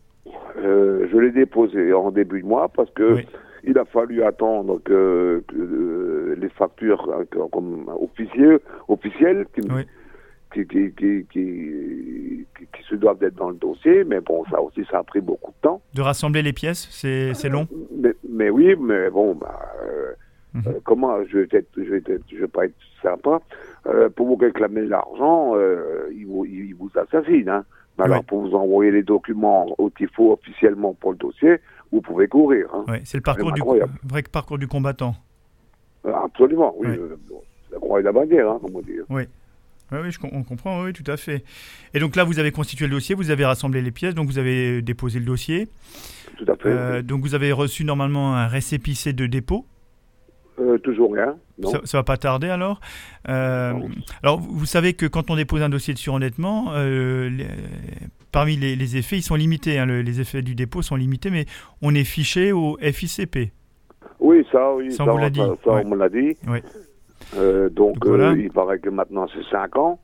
Speaker 3: Euh, Je l'ai déposé en début de mois parce que il a fallu attendre que, euh, les factures euh, comme officielles, officielles qui, qui, qui, qui, se doivent d'être dans le dossier, mais bon, ça aussi, ça a pris beaucoup de temps.
Speaker 2: De rassembler les pièces, c'est long?
Speaker 3: Mais, mais, oui, mais bon, bah, Mhm. Euh, comment je vais être, je vais je vais pas être sympa. Euh, pour vous réclamer l'argent, euh, il, vous, il vous assassine. Hein. alors, pour vous envoyer les documents qu'il faut officiellement pour le dossier, vous pouvez courir. Hein.
Speaker 2: c'est le parcours du, vrai parcours du combattant.
Speaker 3: absolument, oui. la croix et la bannière, hein, comment dire.
Speaker 2: Oui. Oui, je, on comprend, oui, tout à fait. Et donc là, vous avez constitué le dossier, vous avez rassemblé les pièces, donc vous avez déposé le dossier.
Speaker 3: Tout à fait.
Speaker 2: Donc vous avez reçu normalement un récépissé de dépôt.
Speaker 3: Euh, toujours rien.
Speaker 2: Ça, ne va pas tarder alors. Euh, alors, vous savez que quand on dépose un dossier de surendettement, euh, parmi les, effets, ils sont limités. Hein, les effets du dépôt sont limités, mais on est fiché au FICP.
Speaker 3: Oui, ça, oui, ça, on, l'a dit. Ça, on me l'a dit. donc, il paraît que maintenant c'est 5 ans.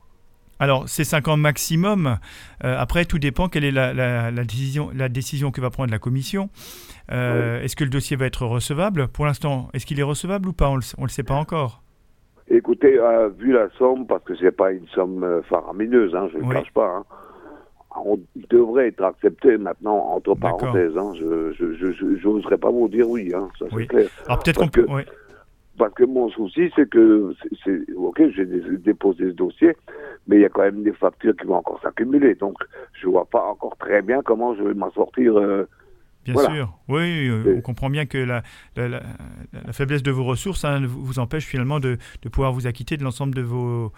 Speaker 2: Alors, c'est 5 ans maximum. après, tout dépend quelle est la, décision, la décision que va prendre la commission. Euh, est-ce que le dossier va être recevable? Pour l'instant, est-ce qu'il est recevable ou pas? On ne le, sait pas encore.
Speaker 3: Écoutez, euh, vu la somme, parce que c'est pas une somme euh, faramineuse, hein, je ne le cache pas, hein, on devrait être accepté maintenant, entre parenthèses. Hein, je n'oserais pas vous dire oui, ça c'est clair.
Speaker 2: Alors peut-être qu'on peut...
Speaker 3: Parce que mon souci, c'est que, c'est, ok, j'ai déposé ce dossier, mais il y a quand même des factures qui vont encore s'accumuler. Donc, je vois pas encore très bien comment je vais m'en sortir
Speaker 2: Bien sûr, oui, euh, on comprend bien que la, la, faiblesse de vos ressources hein, vous empêche finalement de, de, pouvoir vous acquitter de l'ensemble de, vos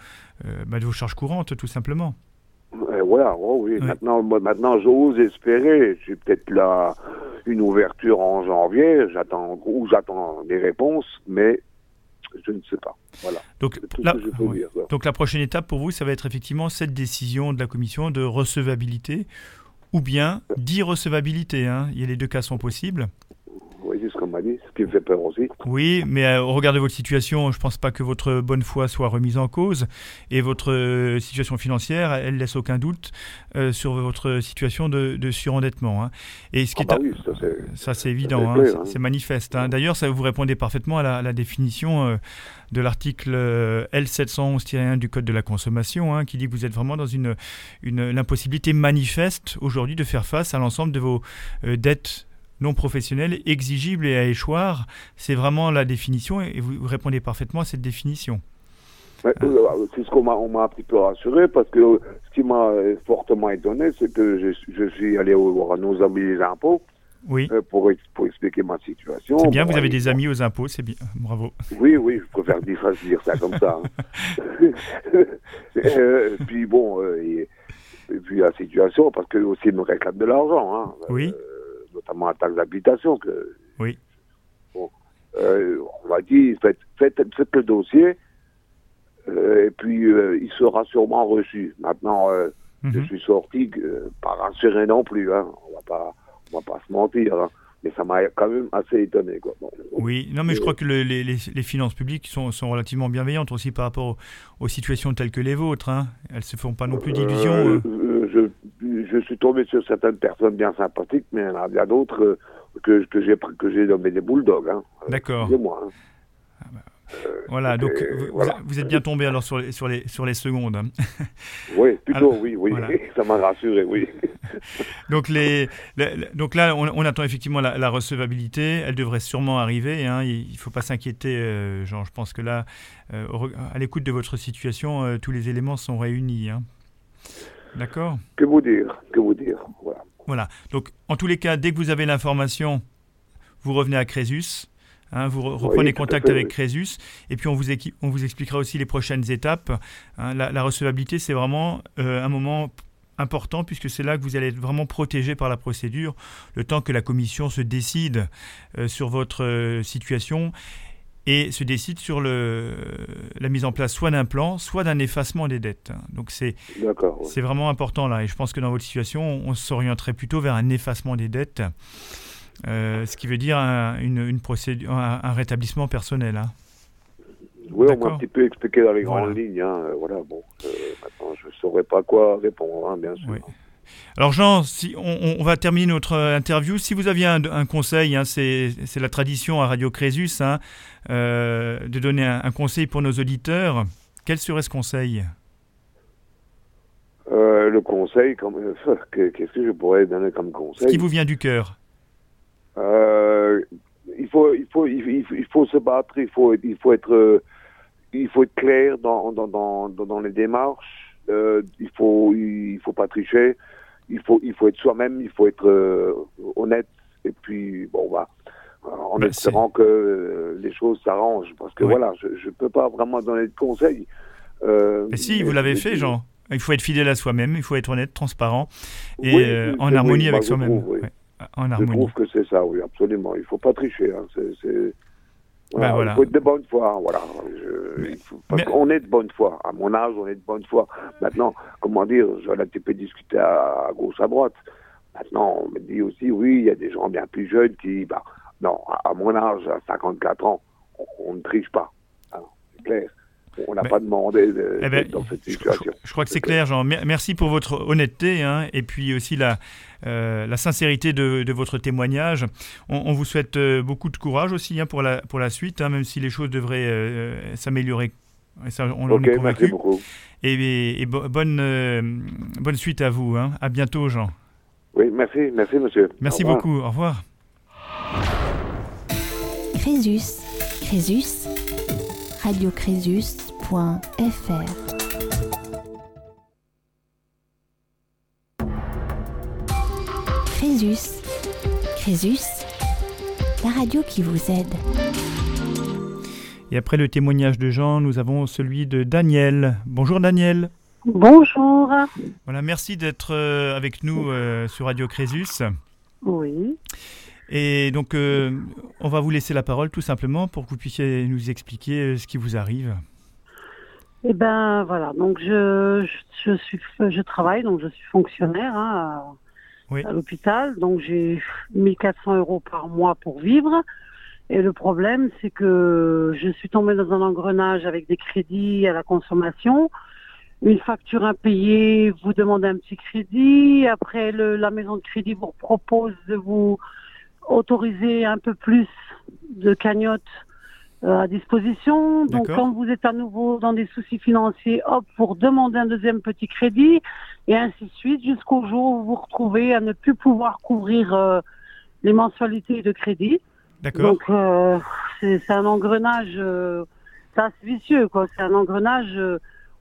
Speaker 2: euh, bah, de vos charges courantes, tout simplement.
Speaker 3: voilà, oh oui. Maintenant, maintenant j'ose espérer. J'ai peut-être là une ouverture en janvier, j'attends ou j'attends des réponses, mais je ne sais pas. Voilà.
Speaker 2: Donc la, donc la prochaine étape pour vous, ça va être effectivement cette décision de la commission de recevabilité ou bien d'irrecevabilité. Hein. Les deux cas sont possibles.
Speaker 3: Oui, c'est ce qu'on m'a dit, ce qui me fait peur aussi.
Speaker 2: Oui, mais euh, regardez votre situation, je ne pense pas que votre bonne foi soit remise en cause et votre euh, situation financière, elle laisse aucun doute euh, sur votre situation de, surendettement. Hein. Et ce qui
Speaker 3: ah bah
Speaker 2: ça c'est évident, hein, hein. c'est manifeste. D'ailleurs, ça vous répondez parfaitement à la, définition de l'article L711-1 du Code de la consommation, qui dit que vous êtes vraiment dans une, une l'impossibilité manifeste aujourd'hui de faire face à l'ensemble de vos dettes non professionnel, exigible et à échoir. C'est vraiment la définition et vous répondez parfaitement à cette définition.
Speaker 3: Euh, c'est ce qu'on m'a, un petit peu rassuré parce que ce qui m'a fortement étonné, c'est que je, suis allé voir nos amis des impôts
Speaker 2: oui.
Speaker 3: pour, pour, expliquer ma situation.
Speaker 2: C'est bien, vous avez des amis aux impôts, c'est bien, bravo.
Speaker 3: Oui, oui, je préfère dire, dire ça comme ça. Hein. [laughs] puis bon, et, puis la situation, parce que aussi ils me réclament de l'argent, hein,
Speaker 2: oui.
Speaker 3: Notamment la taxe d'habitation. Que,
Speaker 2: oui.
Speaker 3: Bon, on m'a dit, faites, faites, faites le dossier, euh, et puis, euh, il sera sûrement reçu. Maintenant, euh, je mhm. suis sorti, pas rassuré non plus. Hein. On va pas, on va pas se mentir. Hein. Mais ça m'a quand même assez étonné. Quoi.
Speaker 2: oui, non, mais je crois que les, les, les, finances publiques sont, sont, relativement bienveillantes aussi par rapport aux, situations telles que les vôtres. Hein. Elles se font pas non plus d'illusions.
Speaker 3: je, je, suis tombé sur certaines personnes bien sympathiques, mais il y en a bien d'autres que, que j'ai que j'ai nommé des bulldogs. Hein.
Speaker 2: D'accord.
Speaker 3: moi.
Speaker 2: Ah bah, voilà, donc vous, êtes bien tombé alors sur les, sur les, sur les secondes. Hein. [laughs]
Speaker 3: Oui, plutôt, oui, oui. Ça m'a rassuré, oui. [laughs]
Speaker 2: donc, les, donc là, on, attend effectivement la, recevabilité. Elle devrait sûrement arriver. Hein. Il ne faut pas s'inquiéter. Euh, je pense que là, euh, à l'écoute de votre situation, euh, tous les éléments sont réunis. D'accord
Speaker 3: Que vous dire Que vous dire Voilà.
Speaker 2: Voilà. Donc, en tous les cas, dès que vous avez l'information, vous revenez à Crésus. Hein, vous reprenez contact avec Crésus et puis on vous, on vous expliquera aussi les prochaines étapes. Hein, la, recevabilité, c'est vraiment euh, un moment important puisque c'est là que vous allez être vraiment protégé par la procédure, le temps que la commission se décide euh, sur votre euh, situation et se décide sur le, la mise en place soit d'un plan, soit d'un effacement des dettes. Donc c'est c'est vraiment important là et je pense que dans votre situation, on s'orienterait plutôt vers un effacement des dettes. Euh, ce qui veut dire un, une, procédure, un, rétablissement personnel. Hein.
Speaker 3: Oui, on m'a un petit peu expliqué dans les grandes lignes. Hein. Euh, voilà, bon, euh, maintenant, je ne saurais pas quoi répondre, hein, bien sûr.
Speaker 2: Alors Jean, si on, va terminer notre interview. Si vous aviez un, conseil, hein, c'est la tradition à Radio Crésus hein, de donner un, conseil pour nos auditeurs. Quel serait ce conseil?
Speaker 3: Le conseil, [laughs] qu'est-ce que je pourrais donner comme conseil?
Speaker 2: Ce qui vous vient du cœur.
Speaker 3: Euh, il, faut, il, faut, il, faut, il, faut, se battre, il faut, il faut, être, il faut être clair dans, dans, dans, dans les démarches, euh, il faut, il faut pas tricher, il faut, il faut être soi-même, il faut être euh, honnête, et puis, bon, bah, en ben, espérant que les choses s'arrangent, parce que voilà, je ne peux pas vraiment donner de conseils.
Speaker 2: mais si, vous l'avez fait, Jean. Il faut être fidèle à soi-même, il faut être honnête, transparent et en harmonie avec soi-même
Speaker 3: en harmonie. Je trouve que c'est ça, oui, absolument. Il ne faut pas tricher. Hein. Ben il faut être de bonne foi. Voilà. Qu'on est de bonne foi. À mon âge, on est de bonne foi. Maintenant, comment dire, j'en ai un petit peu discuté à, gauche, à droite. Maintenant, on me dit aussi, oui, il y a des gens bien plus jeunes qui, bah, non, à, mon âge, à 54 ans, on, ne triche pas. C'est clair. On n'a pas demandé eh ben, dans cette situation.
Speaker 2: Je, crois que c'est clair, Jean. Merci pour votre honnêteté hein, et puis aussi la, euh, la sincérité de, votre témoignage. On, vous souhaite euh, beaucoup de courage aussi hein, pour, la, pour la suite, hein, même si les choses devraient euh, s'améliorer.
Speaker 3: on en est convaincu. Merci beaucoup.
Speaker 2: Et, bonne, bonne suite à vous. À bientôt, Jean.
Speaker 3: Oui, merci, merci, monsieur.
Speaker 2: Merci beaucoup. Au revoir.
Speaker 1: Crésus. Crésus radiocrésus.fr. Crésus. Crésus, la radio qui vous aide.
Speaker 2: Et après le témoignage de Jean, nous avons celui de Daniel. Bonjour Daniel.
Speaker 5: Bonjour.
Speaker 2: Voilà, merci d'être euh, avec nous euh, sur Radio Crésus.
Speaker 5: Oui.
Speaker 2: Et donc, euh, on va vous laisser la parole tout simplement pour que vous puissiez nous expliquer ce qui vous arrive.
Speaker 5: Eh ben voilà, donc je, je, suis, je travaille, donc je suis fonctionnaire hein, à, l'hôpital, donc j'ai 1400 euros par mois pour vivre. Et le problème, c'est que je suis tombée dans un engrenage avec des crédits à la consommation. Une facture impayée, vous demandez un petit crédit. Après, le, la maison de crédit vous propose de vous autoriser un peu plus de cagnottes euh, à disposition. Donc quand vous êtes à nouveau dans des soucis financiers, hop, pour demander un deuxième petit crédit, et ainsi de suite, jusqu'au jour où vous vous retrouvez à ne plus pouvoir couvrir euh, les mensualités de crédit.
Speaker 2: D'accord.
Speaker 5: Donc euh, c'est un engrenage c'est assez vicieux, quoi. C'est un engrenage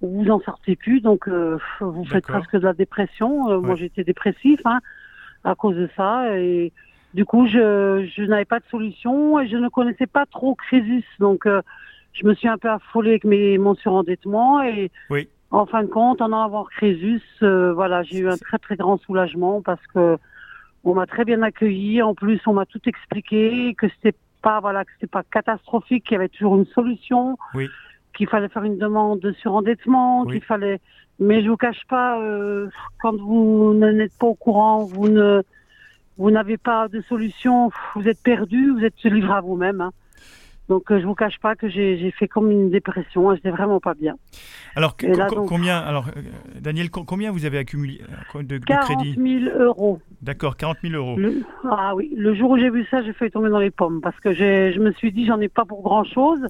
Speaker 5: où vous en sortez plus, donc vous faites presque de la dépression. Moi, j'étais dépressif hein, à cause de ça, et du coup, je, je n'avais pas de solution et je ne connaissais pas trop Crésus, donc je me suis un peu affolée avec mes, mon surendettement et oui. en fin de compte, en allant voir Crésus, voilà, j'ai eu un très très grand soulagement parce que on m'a très bien accueilli. En plus, on m'a tout expliqué que c'était pas voilà que c'était pas catastrophique, qu'il y avait toujours une solution. Qu'il fallait faire une demande de surendettement, qu'il fallait. Mais je vous cache pas, euh, quand vous n'êtes pas au courant, vous ne, vous n'avez pas de solution, vous êtes perdu, vous êtes livré à vous-même. Hein. Donc, euh, je vous cache pas que j'ai fait comme une dépression. Hein, J'étais vraiment pas bien.
Speaker 2: Alors, combien, alors, euh, Daniel, combien vous avez accumulé euh, de, de
Speaker 5: 40 000 euros.
Speaker 2: D'accord, 40 000 euros.
Speaker 5: ah oui, le jour où j'ai vu ça, j'ai fait tomber dans les pommes parce que je me suis dit, j'en ai pas pour grand chose.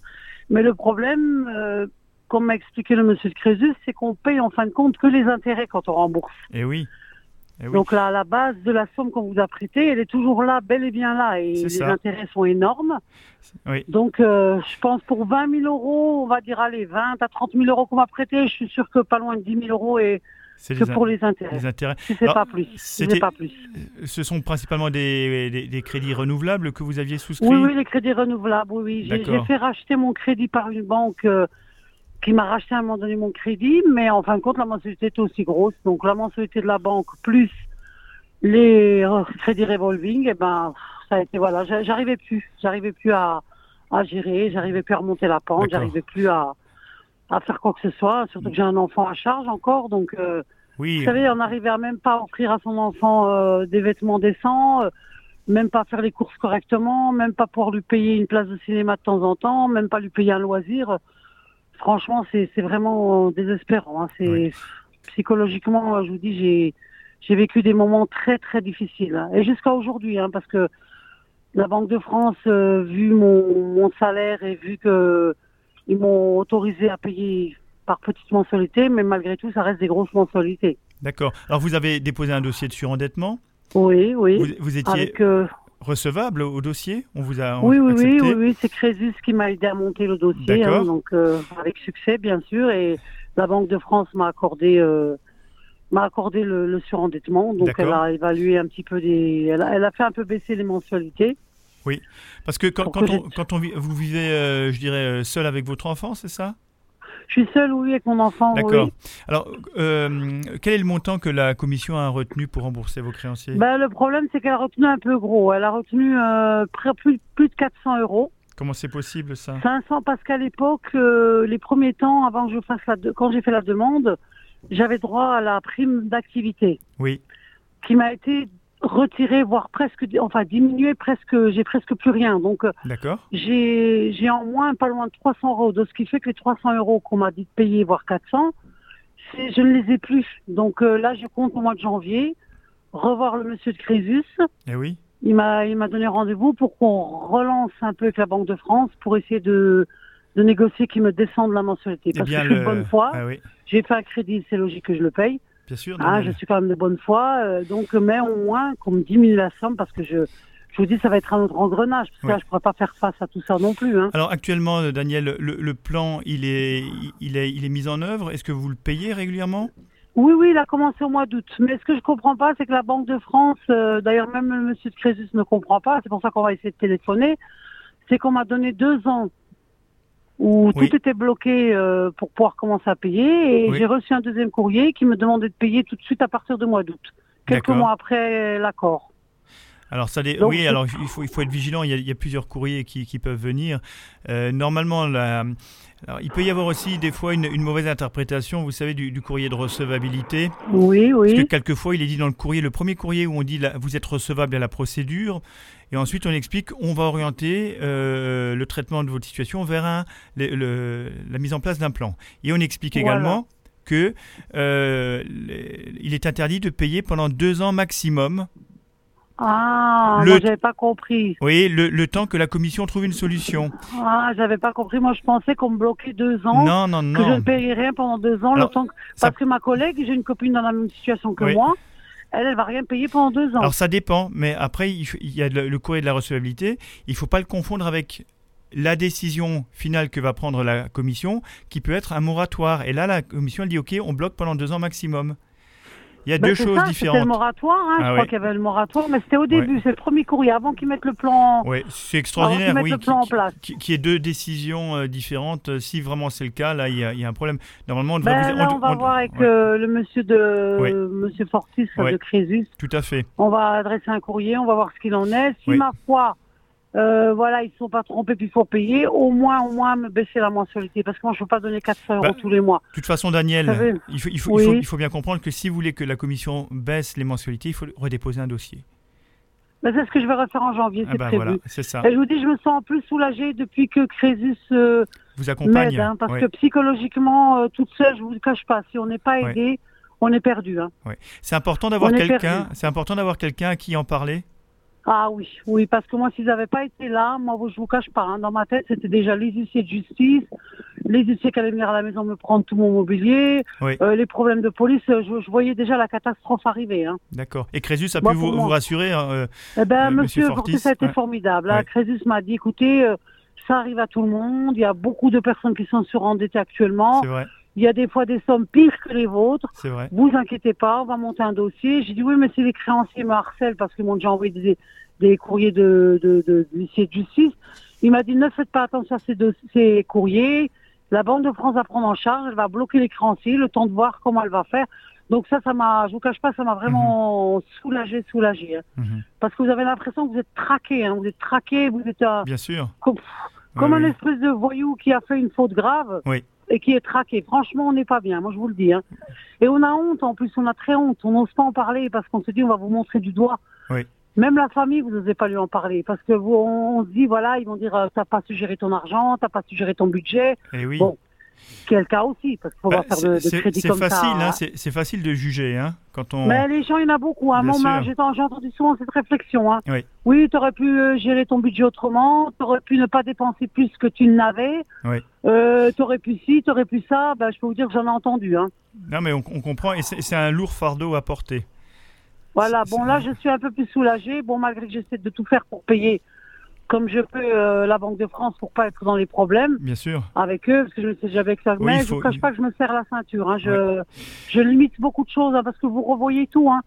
Speaker 5: Mais le problème, comme m'a expliqué le monsieur de Crésus, c'est qu'on paye en fin de compte que les intérêts quand on rembourse.
Speaker 2: Eh oui.
Speaker 5: Eh Donc là, la base de la somme qu'on vous a prêtée, elle est toujours là, bel et bien là, et les intérêts sont énormes. Donc euh, je pense pour 20 000 euros, on va dire allez 20 à 30 000 euros qu'on m'a prêté, je suis sûr que pas loin de 10 000 euros et que pour les intérêts.
Speaker 2: Les intérêts.
Speaker 5: Si c'est pas plus. C'est pas plus.
Speaker 2: Ce sont principalement des, des, crédits renouvelables que vous aviez souscrits.
Speaker 5: Oui, oui, les crédits renouvelables. Oui, oui. J'ai fait racheter mon crédit par une banque. Euh, qui m'a racheté à un moment donné mon crédit, mais en fin de compte, la mensualité était aussi grosse. Donc la mensualité de la banque plus les crédits revolving, et eh ben ça a été voilà, j'arrivais plus, j'arrivais plus à, à gérer, j'arrivais plus à remonter la pente, j'arrivais plus à, à faire quoi que ce soit. Surtout que j'ai un enfant à charge encore, donc euh, oui. vous savez, on n'arrivait même pas à offrir à son enfant euh, des vêtements décents. Euh, même pas faire les courses correctement, même pas pouvoir lui payer une place de cinéma de temps en temps, même pas lui payer un loisir franchement, c'est vraiment désespérant. Hein. C'est psychologiquement, je vous dis, j'ai j'ai vécu des moments très très difficiles hein. et jusqu'à aujourd'hui, hein, parce que la Banque de France, euh, vu mon, mon, salaire et vu que ils m'ont autorisé à payer par petites mensualités, mais malgré tout, ça reste des grosses mensualités.
Speaker 2: D'accord. Alors vous avez déposé un dossier de surendettement
Speaker 5: Oui, oui.
Speaker 2: Vous, étiez euh, recevable au dossier On vous a
Speaker 5: Oui, oui, oui, oui, c'est Crésus qui m'a aidé à monter le dossier, hein, donc euh, avec succès bien sûr, et la Banque de France m'a accordé euh, m'a accordé le, surendettement, donc elle a évalué un petit peu des, elle a, fait un peu baisser les mensualités.
Speaker 2: Oui, parce que quand, quand, on, quand on, vous vivez, euh, je dirais, seul avec votre enfant, c'est ça?
Speaker 5: Je suis seule, oui, avec mon enfant.
Speaker 2: D'accord. Alors, euh, quel est le montant que la commission a retenu pour rembourser vos créanciers?
Speaker 5: Ben, Le problème, c'est qu'elle a retenu un peu gros. Elle a retenu euh, plus, plus de 400 euros.
Speaker 2: Comment c'est possible ça?
Speaker 5: 500 parce qu'à l'époque, euh, les premiers temps, avant que je fasse la quand j'ai fait la demande, j'avais droit à la prime d'activité.
Speaker 2: Oui.
Speaker 5: Qui m'a été retiré, voire presque, enfin diminué, presque, j'ai presque plus rien. Donc, euh, j'ai, j'ai en moins pas loin de 300 euros. De ce qui fait que les 300 euros qu'on m'a dit de payer, voire 400, je ne les ai plus. Donc euh, là, je compte au mois de janvier revoir le monsieur de Crésus.
Speaker 2: Eh oui.
Speaker 5: Il m'a, il m'a donné rendez-vous pour qu'on relance un peu avec la Banque de France pour essayer de, de négocier qu'il me descende la mensualité. Eh Parce que je suis de bonne foi. Ah j'ai fait un crédit, c'est logique que je le paye.
Speaker 2: Bien sûr.
Speaker 5: Ah, je suis quand même de bonne foi. Euh, donc, mais au moins qu'on me diminue la somme parce que je, je vous dis, ça va être un autre engrenage. Parce que là, je ne pourrais pas faire face à tout ça non plus. Hein.
Speaker 2: Alors, actuellement, euh, Daniel, le, plan, il est, il, est, il est mis en œuvre. Est-ce que vous le payez régulièrement?
Speaker 5: Oui, oui, il a commencé au mois d'août. Mais ce que je comprends pas, c'est que la Banque de France, euh, d'ailleurs même le monsieur de Crésus ne comprend pas, c'est pour ça qu'on va essayer de téléphoner, c'est qu'on m'a donné deux ans où tout était bloqué euh, pour pouvoir commencer à payer. Et j'ai reçu un deuxième courrier qui me demandait de payer tout de suite à partir du mois d'août, quelques mois après l'accord.
Speaker 2: Alors ça, oui, alors il faut, il faut être vigilant. Il y a, plusieurs courriers qui, qui peuvent venir. Euh, normalement, la, alors, il peut y avoir aussi des fois une, une mauvaise interprétation, vous savez, du, du, courrier de recevabilité.
Speaker 5: Oui, oui.
Speaker 2: Parce que quelquefois, il est dit dans le courrier, le premier courrier où on dit vous êtes recevable à la procédure, et ensuite on explique on va orienter euh, le traitement de votre situation vers un, le, la mise en place d'un plan. Et on explique également que euh, il est interdit de payer pendant deux ans maximum
Speaker 5: ah, le... moi j'avais pas compris.
Speaker 2: Oui, le, le, temps que la commission trouve une solution.
Speaker 5: Ah, j'avais pas compris. Moi je pensais qu'on me bloquait deux ans.
Speaker 2: Non, non, non.
Speaker 5: Que je ne payerais rien pendant deux ans. le temps Parce que ma collègue, j'ai une copine dans la même situation que moi. Elle, elle va rien payer pendant deux ans.
Speaker 2: Alors ça dépend, mais après il y a le, courrier de la recevabilité. Il faut pas le confondre avec la décision finale que va prendre la commission, qui peut être un moratoire. Et là, la commission, elle dit, OK, on bloque pendant deux ans maximum. Il y a
Speaker 5: bah,
Speaker 2: deux choses différentes. C'était
Speaker 5: le moratoire, hein, je ah crois qu'il y avait le moratoire, mais c'était au début, c'est le premier courrier, avant qu'ils mettent le plan.
Speaker 2: Oui, c'est extraordinaire, oui, Qui, est deux décisions euh, différentes. Si vraiment c'est le cas, là, il y, a, un problème. Normalement, on
Speaker 5: devrait. Ben, on, va voir avec euh, le monsieur de monsieur Fortis de Crésus.
Speaker 2: Tout à fait.
Speaker 5: On va adresser un courrier, on va voir ce qu'il en est. Si ma foi euh, voilà, ils ne sont pas trompés, puis il faut payer. Au moins, au moins, me baisser la mensualité. Parce que moi, je ne peux pas donner 400 euros bah, tous les mois.
Speaker 2: De toute façon, Daniel, il faut, il, faut, il, faut, bien comprendre que si vous voulez que la commission baisse les mensualités, il faut redéposer un dossier.
Speaker 5: Bah, c'est ce que je vais refaire en janvier, ah c'est bah, prévu. Voilà,
Speaker 2: ça.
Speaker 5: Et je vous dis, je me sens plus soulagée depuis que Crésus euh,
Speaker 2: vous accompagne.
Speaker 5: Hein, parce que psychologiquement, euh, toute seule, je ne vous le cache pas, si on n'est pas aidé, on est perdu. Hein.
Speaker 2: C'est important d'avoir quelqu'un. C'est important d'avoir quelqu'un à qui en parler.
Speaker 5: Ah oui, oui, parce que moi, s'ils n'avaient pas été là, moi, je vous cache pas, hein, dans ma tête, c'était déjà les huissiers de justice, les huissiers qui allaient venir à la maison me prendre tout mon mobilier, euh, les problèmes de police, euh, je, voyais déjà la catastrophe arriver. Hein.
Speaker 2: D'accord. Et Crésus a pu vous, rassurer hein, euh,
Speaker 5: Eh ben, monsieur, Fortis, ça a été formidable. Hein. Crésus m'a dit, écoutez, ça arrive à tout le monde, il y a beaucoup de personnes qui sont surendettées actuellement.
Speaker 2: C'est vrai.
Speaker 5: Il y a des fois des sommes pires que les vôtres.
Speaker 2: C'est vrai.
Speaker 5: Vous inquiétez pas, on va monter un dossier. J'ai dit oui, mais c'est les créanciers me harcèlent parce qu'ils m'ont déjà envoyé des, des courriers de, de, de, de de justice. Il m'a dit ne faites pas attention à ces, ces courriers. La Banque de France va prendre en charge, elle va bloquer les créanciers, le temps de voir comment elle va faire. Donc ça, ça m'a, je vous cache pas, ça m'a vraiment mhm. soulagé, soulagé. Hein. Mhm. Parce que vous avez l'impression que vous êtes traqué, hein. vous êtes traqué, vous êtes
Speaker 2: Bien sûr.
Speaker 5: comme, un espèce de voyou qui a fait une faute grave.
Speaker 2: Oui.
Speaker 5: Et qui est traqué. Franchement, on n'est pas bien, moi je vous le dis. Hein. Et on a honte, en plus, on a très honte. On n'ose pas en parler parce qu'on se dit on va vous montrer du doigt.
Speaker 2: Oui.
Speaker 5: Même la famille, vous n'osez pas lui en parler parce que vous, on, se dit voilà, ils vont dire euh, t'as pas su gérer ton argent, t'as pas su gérer ton budget.
Speaker 2: Et eh oui.
Speaker 5: Bon, quel cas aussi parce qu'il faut bah, pas faire de, de crédit comme
Speaker 2: facile,
Speaker 5: ça.
Speaker 2: Hein, c'est facile de juger, hein, quand on.
Speaker 5: Mais les gens, il y en a beaucoup. Hein. J'ai entendu souvent cette réflexion. Hein.
Speaker 2: Oui.
Speaker 5: Oui, tu aurais pu euh, gérer ton budget autrement, tu aurais pu ne pas dépenser plus que tu n'avais.
Speaker 2: Oui.
Speaker 5: Euh, tu aurais pu ci, tu aurais pu ça. Ben, je peux vous dire que j'en ai entendu. Hein.
Speaker 2: Non, mais on, on comprend et c'est un lourd fardeau à porter.
Speaker 5: Voilà, bon là je suis un peu plus soulagée, bon malgré que j'essaie de tout faire pour payer comme je peux euh, la Banque de France pour pas être dans les problèmes.
Speaker 2: Bien sûr.
Speaker 5: Avec eux, parce que je ne sais jamais que ça. mais je ne cache pas que je me serre la ceinture. Hein. Je, je limite beaucoup de choses hein, parce que vous revoyez tout. Hein.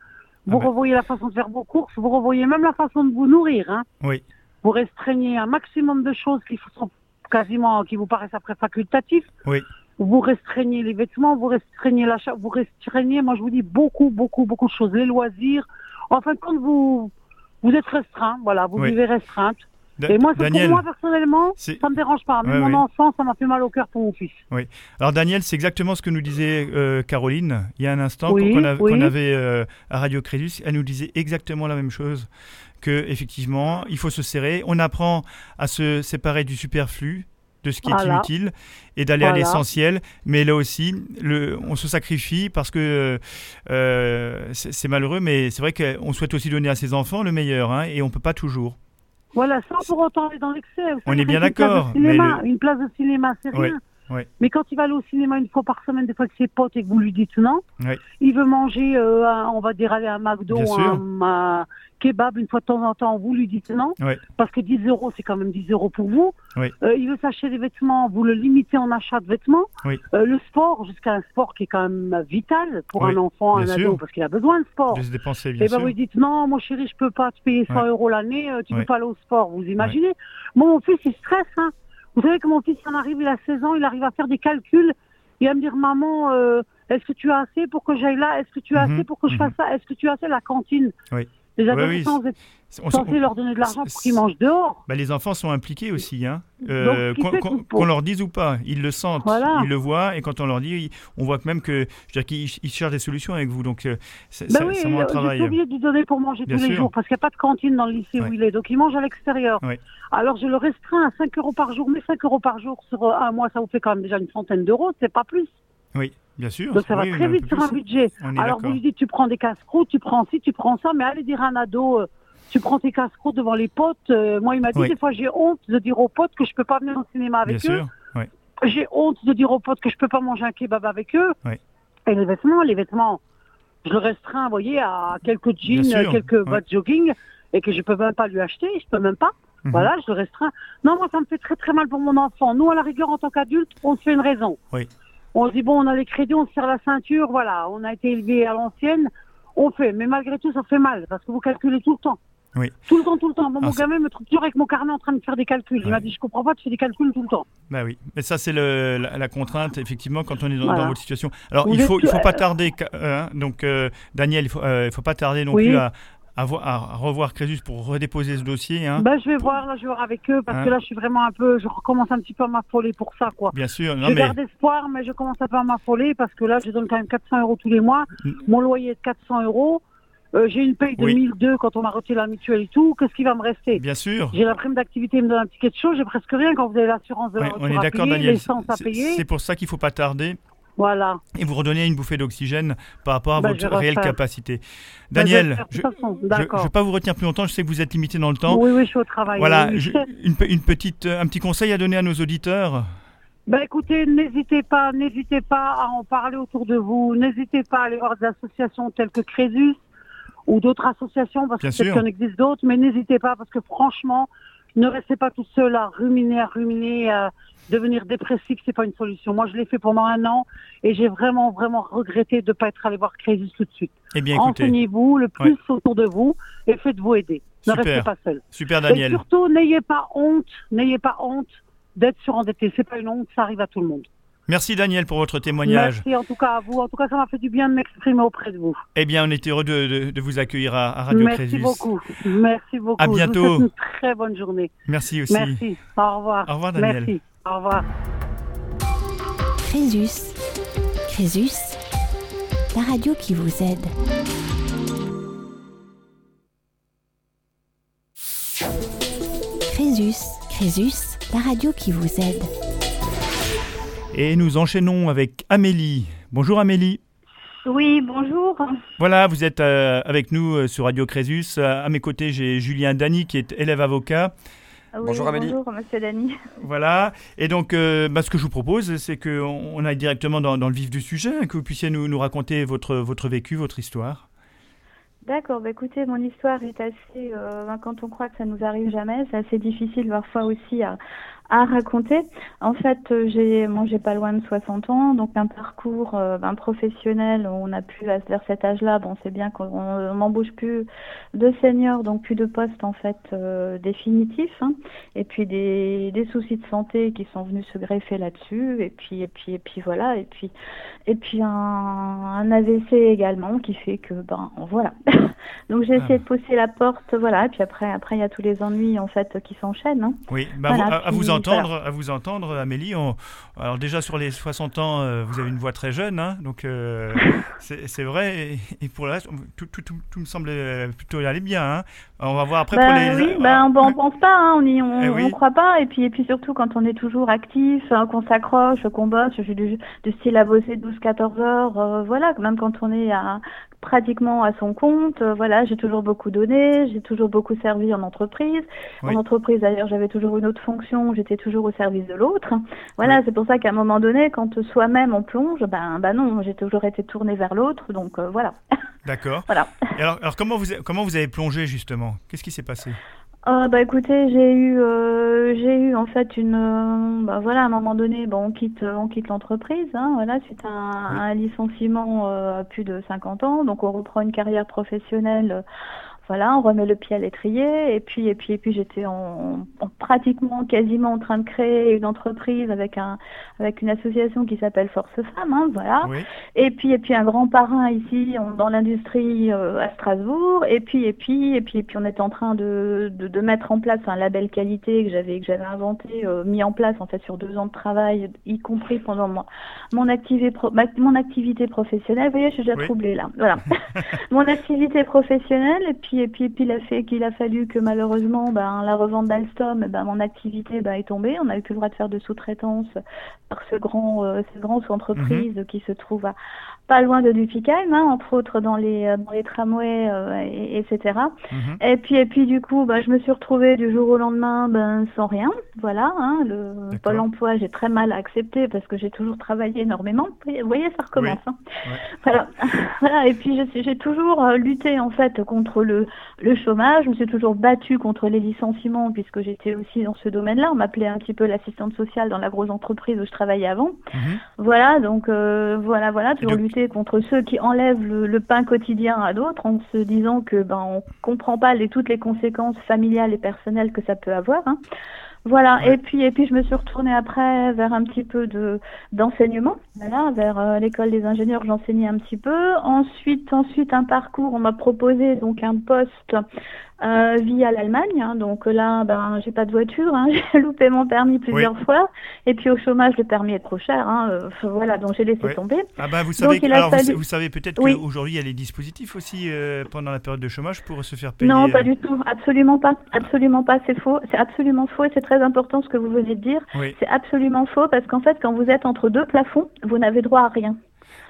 Speaker 5: Vous ah ben. revoyez la façon de faire vos courses, vous revoyez même la façon de vous nourrir. Hein.
Speaker 2: Oui.
Speaker 5: Vous restreignez un maximum de choses qui sont quasiment, qui vous paraissent après facultatifs.
Speaker 2: Oui
Speaker 5: vous restreignez les vêtements, vous restreignez l'achat, vous restreignez, moi je vous dis beaucoup, beaucoup, beaucoup de choses, les loisirs. En fin de compte, vous, vous êtes restreint, voilà, vous vivez restreinte. Et moi, pour moi personnellement, ça ne me dérange pas. Mais mon enfant, ça m'a fait mal au cœur pour mon fils.
Speaker 2: Oui. Alors Daniel, c'est exactement ce que nous disait euh, Caroline il y a un instant qu'on avait euh, à Radio Crédus. Elle nous disait exactement la même chose que effectivement, il faut se serrer. On apprend à se séparer du superflu de ce qui est inutile et d'aller à l'essentiel. Mais là aussi, le, on se sacrifie parce que euh, c'est malheureux, mais c'est vrai qu'on souhaite aussi donner à ses enfants le meilleur hein, et on ne peut pas toujours.
Speaker 5: Voilà, sans pour autant aller dans l'excès.
Speaker 2: On est bien d'accord.
Speaker 5: Une place de cinéma, c'est rien. Mais quand il va aller au cinéma une fois par semaine, des fois avec ses potes et que vous lui dites non, il veut manger, euh, on va dire aller à un McDo, un, kebab une fois de temps en temps, vous lui dites non, parce que 10 euros c'est quand même 10 euros pour vous. Euh, il veut s'acheter des vêtements, vous le limitez en achat de vêtements.
Speaker 2: Euh,
Speaker 5: le sport, jusqu'à un sport qui est quand même vital pour un enfant, un ado, parce qu'il a besoin de sport.
Speaker 2: De se dépenser, bien
Speaker 5: et ben vous lui dites non, mon chéri, je peux pas te payer 100 euros l'année, tu ne peux pas aller au sport. Vous imaginez. Mon fils, il stresse, hein. Vous savez que mon fils en arrive, il a 16 ans, il arrive à faire des calculs. Il va me dire, maman, euh, est-ce que tu as assez pour que j'aille là? Est-ce que tu as mhm. assez pour que je fasse mhm. ça? Est-ce que tu as assez? La cantine
Speaker 2: Oui.
Speaker 5: Les adolescents, vous êtes censés leur donner de l'argent pour qu'ils mangent dehors.
Speaker 2: Bah, les enfants sont impliqués aussi. Hein. Euh, qu'on leur dise ou pas, ils le sentent, ils le voient. Et quand on leur dit, on voit que même que, je veux dire qu'ils cherchent des solutions avec vous. Donc, euh, c'est
Speaker 5: bah oui, un travail. Je obligé de lui donner pour manger tous les jours parce qu'il n'y a pas de cantine dans le lycée où il est. Donc, il mange à l'extérieur. Alors, je le restreins à 5 euros par jour. Mais 5 euros par jour sur un mois, ça vous fait quand même déjà une centaine d'euros. C'est pas plus.
Speaker 2: Oui. Bien sûr.
Speaker 5: Donc ça va très vite sur un budget. Alors vous lui dites, tu prends des casse-croûtes, tu prends ci, tu prends ça, mais allez dire à un ado, euh, tu prends tes casse-croûtes devant les potes. Euh, moi, il m'a dit, des fois, j'ai honte de dire aux potes que je peux pas venir au cinéma avec
Speaker 2: Bien
Speaker 5: eux.
Speaker 2: Sûr. Oui.
Speaker 5: J'ai honte de dire aux potes que je peux pas manger un kebab avec eux.
Speaker 2: Oui.
Speaker 5: Et les vêtements, les vêtements, je le restreins, vous voyez, à quelques jeans, quelques bottes jogging, et que je peux même pas lui acheter, je peux même pas. Mhm. Voilà, je le restreins. Non, moi, ça me fait très très mal pour mon enfant. Nous, à la rigueur, en tant qu'adulte, on se fait une raison.
Speaker 2: Oui.
Speaker 5: On se dit, bon, on a les crédits, on se serre la ceinture, voilà, on a été élevé à l'ancienne, on fait. Mais malgré tout, ça fait mal, parce que vous calculez tout le temps.
Speaker 2: Oui.
Speaker 5: Tout le temps, tout le temps. mon gamin me trouve toujours avec mon carnet en train de faire des calculs. Il m'a dit, je comprends pas, tu fais des calculs tout le temps.
Speaker 2: Bah oui, mais ça c'est la, la, contrainte effectivement quand on est dans, votre situation. Alors il faut il faut pas tarder. Euh, hein, donc euh, Daniel, il faut euh, il faut pas tarder non plus à, à, revoir Crésus pour redéposer ce dossier. Hein.
Speaker 5: Bah, je vais voir, là, je vais voir avec eux, parce que hein là, je suis vraiment un peu, je recommence un petit peu à m'affoler pour ça, quoi.
Speaker 2: Bien sûr,
Speaker 5: non, je garde espoir, mais je commence un peu à m'affoler, parce que là, je donne quand même 400 euros tous les mois. Mm. Mon loyer est de 400 euros. Euh, j'ai une paye de 1002 quand on m'a retiré la mutuelle et tout. Qu'est-ce qui va me rester?
Speaker 2: Bien sûr.
Speaker 5: J'ai la prime d'activité, il me donne un ticket de chaud. J'ai presque rien quand vous avez l'assurance de la
Speaker 2: On est d'accord, Daniel. C'est pour ça qu'il ne faut pas tarder.
Speaker 5: Voilà.
Speaker 2: Et vous redonnez une bouffée d'oxygène par rapport à bah, votre réelle capacité. Bah, Daniel, je ne vais pas vous retenir plus longtemps, je sais que vous êtes limité dans le temps.
Speaker 5: Oui, oui, je suis au travail.
Speaker 2: Voilà, une, petite, un petit conseil à donner à nos auditeurs
Speaker 5: bah écoutez, n'hésitez pas, n'hésitez pas à en parler autour de vous, n'hésitez pas à aller voir des associations telles que Crésus ou d'autres associations, parce que peut-être qu'il en existe d'autres, mais n'hésitez pas, parce que franchement, ne restez pas tout seul à ruminer, à ruminer, à devenir dépressif, c'est pas une solution. Moi, je l'ai fait pendant un an et j'ai vraiment, vraiment regretté de ne pas être allé voir Crisis tout de suite.
Speaker 2: Eh bien,
Speaker 5: Enseignez-vous le plus autour de vous et faites-vous aider. Ne restez pas seul.
Speaker 2: Super, Daniel.
Speaker 5: Et surtout, n'ayez pas honte, n'ayez pas honte d'être surendetté. C'est pas une honte, ça arrive à tout le monde.
Speaker 2: Merci Daniel pour votre témoignage.
Speaker 5: Merci en tout cas à vous. En tout cas, ça m'a fait du bien de m'exprimer auprès de vous.
Speaker 2: Eh bien, on est heureux de, vous accueillir à, Radio
Speaker 5: Merci beaucoup. Merci beaucoup.
Speaker 2: À bientôt.
Speaker 5: une très bonne journée.
Speaker 2: Merci aussi.
Speaker 5: Merci. Au revoir.
Speaker 2: Au revoir Daniel.
Speaker 5: Merci. Au revoir.
Speaker 1: Crésus. Crésus. La radio qui vous aide. Crésus. Crésus. La radio qui vous aide.
Speaker 2: Et nous enchaînons avec Amélie. Bonjour Amélie.
Speaker 6: Oui, bonjour.
Speaker 2: Voilà, vous êtes euh, avec nous euh, sur Radio Crésus. À mes côtés, j'ai Julien Dany qui est élève avocat.
Speaker 6: bonjour Amélie. Bonjour Monsieur Dany. [laughs]
Speaker 2: Voilà, et donc euh, bah, ce que je vous propose, c'est qu'on on aille directement dans, le vif du sujet, hein, que vous puissiez nous, nous raconter votre, votre vécu, votre histoire.
Speaker 6: D'accord, bah écoutez, mon histoire est assez, quand on croit que ça nous arrive jamais, c'est assez difficile parfois aussi à, à raconter. En fait, euh, j'ai moi j'ai pas loin de 60 ans, donc un parcours euh, ben, professionnel, on a pu vers cet âge-là, bon c'est bien qu'on n'embauche plus de seniors, donc plus de postes en fait euh, définitifs, hein. et puis des, des soucis de santé qui sont venus se greffer là-dessus, et puis et puis et puis voilà, et puis et puis un, un AVC également qui fait que ben voilà. [laughs] donc j'ai essayé de pousser la porte, voilà, et puis après après il y a tous les ennuis en fait qui s'enchaînent. Hein.
Speaker 2: Oui, bah, à, vous entendre à vous entendre, Amélie. alors déjà sur les 60 ans, euh, vous avez une voix très jeune, hein, donc euh, [laughs] c'est vrai. Et, pour le reste, tout, tout, tout, me semble plutôt aller bien. Hein. On va voir après
Speaker 6: pour
Speaker 2: bah
Speaker 6: les. Oui, bah, on, on pense pas, hein, on n'y on, eh croit pas. Et puis, et puis surtout quand on est toujours actif, qu'on s'accroche, qu'on bosse, je suis du, style à bosser 12-14 heures, euh, voilà, même quand on est à pratiquement à son compte. Euh, voilà, j'ai toujours beaucoup donné, j'ai toujours beaucoup servi en entreprise. En entreprise, d'ailleurs, j'avais toujours une autre fonction, j'étais toujours au service de l'autre. Voilà, c'est pour ça qu'à un moment donné, quand soi-même on plonge, ben, ben non, j'ai toujours été tournée vers l'autre, donc euh, voilà. [laughs]
Speaker 2: D'accord.
Speaker 6: voilà.
Speaker 2: alors, alors, comment vous comment vous avez plongé justement? Qu'est-ce qui s'est passé?
Speaker 6: Ah bah écoutez, j'ai eu euh, j'ai eu en fait une euh, bah voilà à un moment donné bon on quitte on quitte l'entreprise hein, voilà suite à un, un licenciement euh, à plus de 50 ans. Donc on reprend une carrière professionnelle voilà, on remet le pied à l'étrier et puis et puis et puis j'étais en, pratiquement quasiment en train de créer une entreprise avec un avec une association qui s'appelle Force Femmes, hein, voilà. Et puis et puis un grand parrain ici dans l'industrie euh, à Strasbourg et puis et puis et puis et puis on était en train de, de, mettre en place un label qualité que j'avais que j'avais inventé, euh, mis en place en fait sur deux ans de travail, y compris pendant mon mon activité mon activité professionnelle. Vous voyez, je suis déjà troublée là. Voilà, [laughs] [laughs] mon activité professionnelle et puis et puis, puis il a fait qu'il a fallu que malheureusement, ben, la revente d'Alstom, ben, mon activité ben, est tombée. On n'avait plus le droit de faire de sous-traitance par ce grand, euh, cette grande entreprise mhm. qui se trouve à, pas loin de Dupicheim, hein, entre autres dans les, euh, dans les tramways, euh, et, etc. Mhm. Et puis, et puis du coup, ben, je me suis retrouvée du jour au lendemain ben, sans rien. Voilà, hein, le Pôle emploi, j'ai très mal accepté parce que j'ai toujours travaillé énormément. Vous voyez, ça recommence. Hein. Voilà. [laughs] voilà. Et puis, j'ai toujours lutté en fait contre le le, chômage. Je me suis toujours battue contre les licenciements puisque j'étais aussi dans ce domaine-là. On m'appelait un petit peu l'assistante sociale dans la grosse entreprise où je travaillais avant. Mhm. Voilà, donc euh, voilà, voilà, toujours lutter contre ceux qui enlèvent le, pain quotidien à d'autres en se disant que ben on comprend pas les, toutes les conséquences familiales et personnelles que ça peut avoir. Hein. Voilà. Et puis et puis je me suis retournée après vers un petit peu de d'enseignement. Voilà, vers euh, l'école des ingénieurs, j'enseignais un petit peu. Ensuite ensuite un parcours, on m'a proposé donc un poste euh, via l'Allemagne. Hein. donc là, ben, j'ai pas de voiture, hein, [laughs] j'ai loupé mon permis plusieurs fois. Et puis au chômage, le permis est trop cher. Hein, euh, voilà, donc j'ai laissé tomber.
Speaker 2: Ah ben, vous savez, alors, vous, savez peut-être qu'aujourd'hui, il y a les dispositifs aussi euh, pendant la période de chômage pour se faire payer.
Speaker 6: Non, pas du tout, absolument pas, absolument pas. C'est faux, c'est absolument faux et c'est très important ce que vous venez de dire. C'est absolument faux parce qu'en fait, quand vous êtes entre deux plafonds, vous n'avez droit à rien.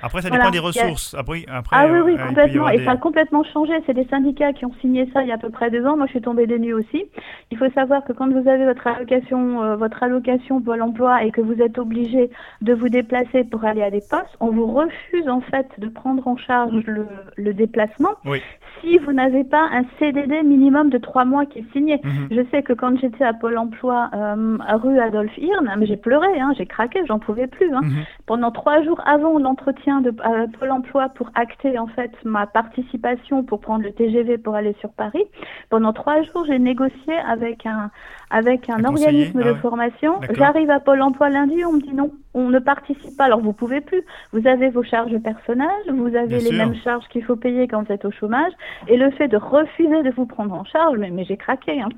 Speaker 2: Après, ça dépend des ressources. Après, après,
Speaker 6: ah oui, oui, euh, complètement. Et ça a complètement changé. C'est des syndicats qui ont signé ça il y a à peu près deux ans. Moi, je suis tombée des nues aussi. Il faut savoir que quand vous avez votre allocation, euh, votre allocation Pôle emploi et que vous êtes obligé de vous déplacer pour aller à des postes, on vous refuse en fait de prendre en charge le, le déplacement oui. Si vous n'avez pas un CDD minimum de trois mois qui est signé. Mhm. Je sais que quand j'étais à Pôle emploi euh, rue Adolphe Hirn, j'ai pleuré, hein, j'ai craqué, j'en pouvais plus. Hein. Mhm. Pendant trois jours avant l'entretien de Pôle emploi pour acter en fait ma participation pour prendre le TGV pour aller sur Paris. Pendant trois jours, j'ai négocié avec un, avec un, organisme de ah formation. J'arrive à Pôle emploi lundi, on me dit non, on ne participe pas. Alors vous pouvez plus. Vous avez vos charges personnelles, vous avez les mêmes charges qu'il faut payer quand vous êtes au chômage. Et le fait de refuser de vous prendre en charge, mais, mais j'ai craqué. Hein.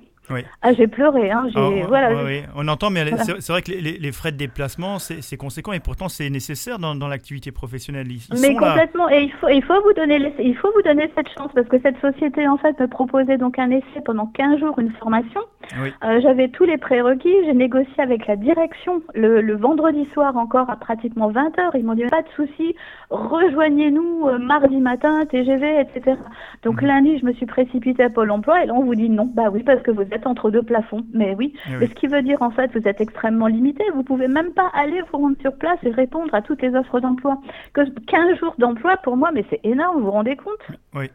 Speaker 6: Ah, j'ai pleuré. Hein,
Speaker 2: oh, voilà, On entend, mais c'est vrai que les, frais de déplacement, c'est conséquent et pourtant c'est nécessaire dans, dans l'activité professionnelle.
Speaker 6: mais complètement. Et il faut, il, faut vous donner, il faut vous donner cette chance parce que cette société, en fait, me proposait donc un essai pendant 15 jours, une formation. Euh, j'avais tous les prérequis. J'ai négocié avec la direction le, le, vendredi soir encore à pratiquement 20 heures. Ils m'ont dit pas de souci, rejoignez-nous euh, mardi matin, TGV, etc. Donc mhm. lundi, je me suis précipitée à Pôle emploi et là, on vous dit non. Bah oui, parce que vous êtes entre deux plafonds. Mais oui. Eh ce qui veut dire, en fait, vous êtes extrêmement limité. Vous pouvez même pas aller vous rendre sur place et répondre à toutes les offres d'emploi. Que 15 jours d'emploi, pour moi, mais c'est énorme, vous vous rendez compte?
Speaker 2: Oui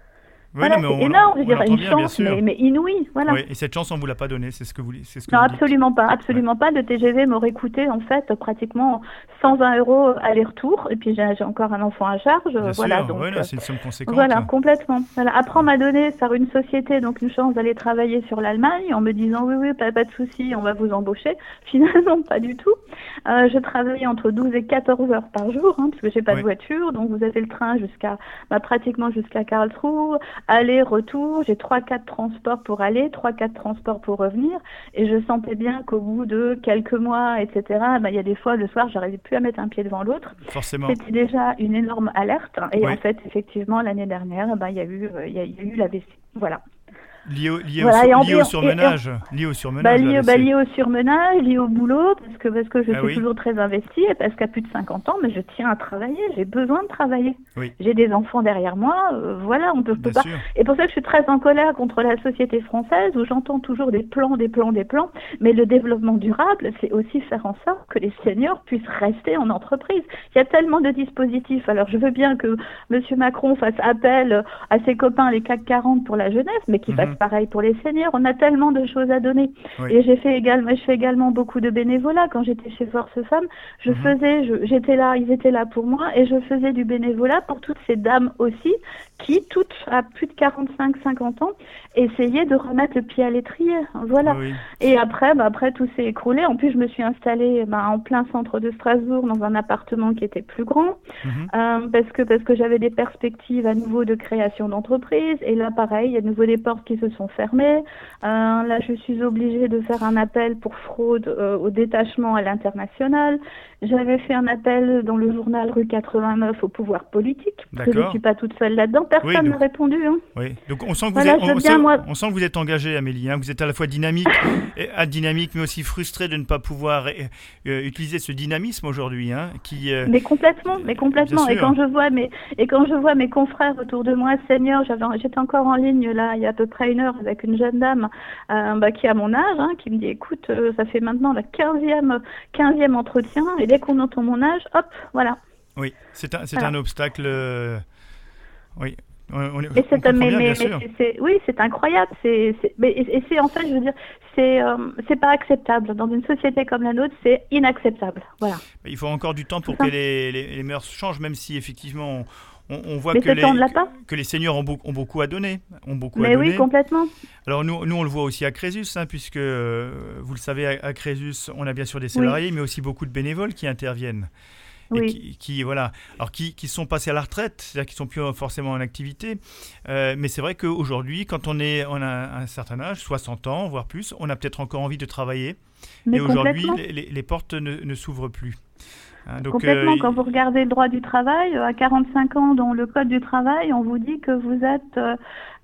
Speaker 6: voilà, c'est énorme, je dirais, une chance, mais, mais, inouïe. Voilà.
Speaker 2: et cette chance, on ne vous l'a pas donnée, c'est ce que vous,
Speaker 6: ce que Non, absolument pas, absolument pas. Le TGV m'aurait coûté, en fait, pratiquement 120 euros aller-retour. Et puis, j'ai encore un enfant à charge. voilà, donc,
Speaker 2: c'est une somme conséquente.
Speaker 6: Voilà, complètement. Voilà. Après, on m'a donné par une société, donc une chance d'aller travailler sur l'Allemagne en me disant, oui, oui, pas, pas de souci, on va vous embaucher. [laughs] Finalement, pas du tout. Euh, je travaillais entre 12 et 14 heures par jour, hein, parce que j'ai pas de voiture. Donc, vous avez le train jusqu'à, bah, pratiquement jusqu'à Karlsruhe aller, retour, j'ai trois, quatre transports pour aller, trois, quatre transports pour revenir, et je sentais bien qu'au bout de quelques mois, etc., bah, il y a des fois, le soir, j'arrivais plus à mettre un pied devant l'autre.
Speaker 2: Forcément.
Speaker 6: C'était déjà une énorme alerte, et en fait, effectivement, l'année dernière, bah, il y a eu, il y a, eu la vessie. Voilà.
Speaker 2: Lié au, lié, au, surmenage. lié au surmenage.
Speaker 6: Bah, lié, bah, lié, au surmenage, lié au boulot, parce que, parce que je ah suis toujours très investie et parce qu'à plus de 50 ans, mais je tiens à travailler, j'ai besoin de travailler. J'ai des enfants derrière moi, euh, voilà, on peut, peut pas. Et pour ça que je suis très en colère contre la société française où j'entends toujours des plans, des plans, des plans, mais le développement durable, c'est aussi faire en sorte que les seniors puissent rester en entreprise. Il y a tellement de dispositifs. Alors je veux bien que M. Macron fasse appel à ses copains les CAC 40 pour la jeunesse, mais qu'il fasse pareil pour les seniors. On a tellement de choses à donner. Et j'ai fait également, je fais également beaucoup de bénévolat. Quand j'étais chez Force Femmes, je mhm. faisais, j'étais là, ils étaient là pour moi et je faisais du bénévolat pour toutes ces dames aussi qui, toutes à plus de 45-50 ans, essayaient de remettre le pied à l'étrier. Voilà. Et après, bah, après tout s'est écroulé. En plus, je me suis installée bah, en plein centre de Strasbourg dans un appartement qui était plus grand mhm. euh, parce que parce que j'avais des perspectives à nouveau de création d'entreprise. Et là, pareil, il y a de nouveau des portes qui se sont fermées. Euh, là, je suis obligée de faire un appel pour fraude euh, au détachement à l'international. J'avais fait un appel dans le journal rue 89 au pouvoir politique. Je ne suis pas toute seule là-dedans. Personne n'a répondu. Hein.
Speaker 2: Oui, donc on sent que vous, êtes, on, sent, on sent que vous êtes engagée, Amélie. Hein. Vous êtes à la fois dynamique, [laughs] et, à dynamique, mais aussi frustrée de ne pas pouvoir euh, euh, utiliser ce dynamisme aujourd'hui. Hein, qui,
Speaker 6: euh, Mais complètement, mais complètement. Et quand, je vois mes, et quand je vois mes confrères autour de moi, seniors, j'étais encore en ligne là, il y a à peu près une heure avec une jeune dame bah, qui a mon âge, hein, qui me dit écoute, ça fait maintenant la 15e, 15e entretien. Et dès qu'on entend mon âge, hop, voilà.
Speaker 2: Oui, c'est un, un, obstacle. Euh, oui,
Speaker 6: On, oui, c'est incroyable. C'est, et, c'est en fait, je veux dire, c'est c'est pas acceptable dans une société comme la nôtre. C'est inacceptable. Voilà.
Speaker 2: Il faut encore du temps pour que les, les, les, mœurs changent, même si effectivement on, voit que les, que les, seniors ont, ont, beaucoup à donner. Ont beaucoup
Speaker 6: Mais oui, complètement.
Speaker 2: Alors nous, nous, on le voit aussi à Crésus, hein, puisque euh, vous le savez, à, Crésus, on a bien sûr des salariés, mais aussi beaucoup de bénévoles qui interviennent.
Speaker 6: Oui.
Speaker 2: qui, voilà, alors qui, qui, sont passés à la retraite, c'est-à-dire qui sont plus forcément en activité. Euh, mais c'est vrai qu'aujourd'hui, quand on est on a un certain âge, 60 ans, voire plus, on a peut-être encore envie de travailler. Mais et aujourd'hui, les, les, portes ne, ne s'ouvrent plus.
Speaker 6: Hein, Complètement. Euh, quand vous regardez le droit du travail, à 45 ans dans le code du travail, on vous dit que vous êtes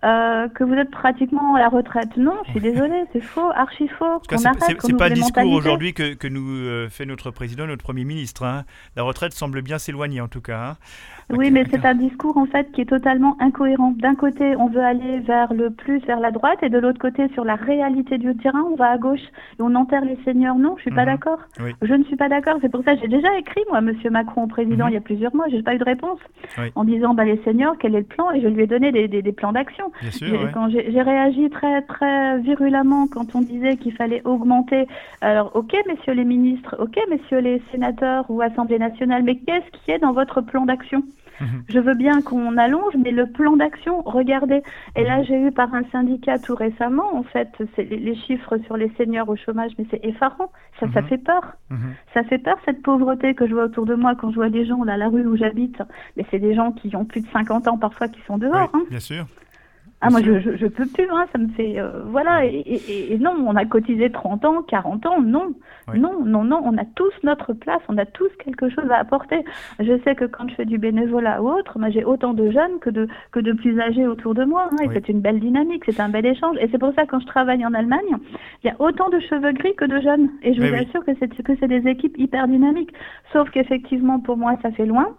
Speaker 6: euh, euh, que vous êtes pratiquement à la retraite. Non, je suis désolée, c'est faux, archi faux.
Speaker 2: C'est pas le discours aujourd'hui que, que, nous fait notre président, notre premier ministre. Hein. La retraite semble bien s'éloigner en tout cas. Hein.
Speaker 6: Oui, mais c'est un discours en fait qui est totalement incohérent. D'un côté, on veut aller vers le plus vers la droite, et de l'autre côté, sur la réalité du terrain, on va à gauche et on enterre les seigneurs. Non, je suis pas mhm. d'accord. Je ne suis pas d'accord. C'est pour ça que j'ai déjà écrit moi, Monsieur Macron, au président, mhm. il y a plusieurs mois, j'ai pas eu de réponse en disant bah les seigneurs, quel est le plan? Et je lui ai donné des, des, plans d'action. Quand j'ai réagi très très virulemment quand on disait qu'il fallait augmenter. Alors, ok, messieurs les ministres, ok, messieurs les sénateurs ou Assemblée nationale, mais qu'est-ce qui est dans votre plan d'action? Je veux bien qu'on allonge, mais le plan d'action, regardez. Et là, j'ai eu par un syndicat tout récemment, en fait, les, les, chiffres sur les seniors au chômage, mais c'est effarant. Ça, ça mhm. fait peur. Mhm. Ça fait peur, cette pauvreté que je vois autour de moi quand je vois des gens, là, à la rue où j'habite. Mais c'est des gens qui ont plus de 50 ans parfois qui sont dehors.
Speaker 2: hein. Bien sûr.
Speaker 6: Ah, moi, je, je, je, peux plus, hein, ça me fait. Euh, voilà, et, et, et, non, on a cotisé 30 ans, 40 ans, non. Non, non, non, on a tous notre place, on a tous quelque chose à apporter. Je sais que quand je fais du bénévolat ou autre, moi, j'ai autant de jeunes que de, que de plus âgés autour de moi, hein, et c'est une belle dynamique, c'est un bel échange. Et c'est pour ça, quand je travaille en Allemagne, il y a autant de cheveux gris que de jeunes. Et je vous assure que c'est que c'est des équipes hyper dynamiques. Sauf qu'effectivement, pour moi, ça fait loin.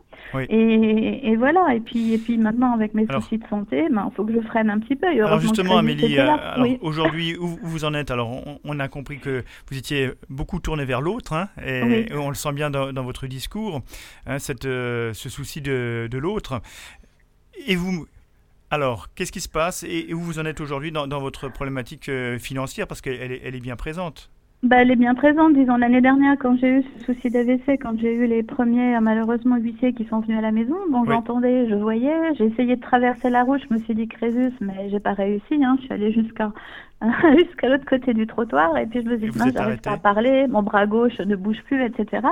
Speaker 6: Et, et, voilà. Et puis, et puis maintenant, avec mes soucis de santé, il ben, faut que je freine un petit peu.
Speaker 2: alors justement, Amélie, euh, aujourd'hui, où vous en êtes? Alors, on, a compris que vous étiez beaucoup tourné vers l'autre, hein, et, on le sent bien dans, votre discours, hein, cette, euh, ce souci de, de l'autre. Et vous, alors, qu'est-ce qui se passe? Et, où vous en êtes aujourd'hui dans, dans, votre problématique euh, financière? Parce qu'elle est, elle est bien présente.
Speaker 6: Bah, elle est bien présente. Disons, l'année dernière, quand j'ai eu ce souci d'AVC, quand j'ai eu les premiers, malheureusement, huissiers qui sont venus à la maison, bon, j'entendais, je voyais, j'ai essayé de traverser la route, je me suis dit Crésus, mais j'ai pas réussi, hein. Je suis allée jusqu'à [laughs] jusqu'à l'autre côté du trottoir et puis je me suis dit, j'arrive pas à parler, mon bras gauche ne bouge plus, etc.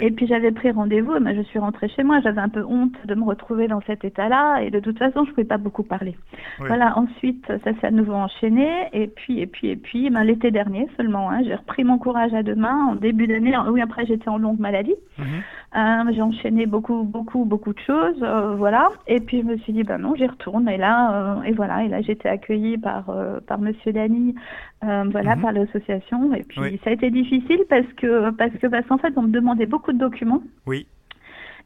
Speaker 6: Et puis j'avais pris rendez-vous, mais je suis rentrée chez moi, j'avais un peu honte de me retrouver dans cet état-là et de toute façon je pouvais pas beaucoup parler. Voilà, ensuite ça s'est à nouveau enchaîné et puis et puis et puis ben, l'été dernier seulement, hein, j'ai repris mon courage à deux mains en début d'année, oui après j'étais en longue maladie. Mhm. Euh, j'ai enchaîné beaucoup, beaucoup, beaucoup de choses, euh, voilà. Et puis je me suis dit, ben non, j'y retourne. Et là, euh, et voilà. Et là, j'ai été accueillie par par Monsieur Dany, voilà, mhm. par l'association. Et puis ça a été difficile parce que parce que parce qu'en fait, on me demandait beaucoup de documents.
Speaker 2: Oui.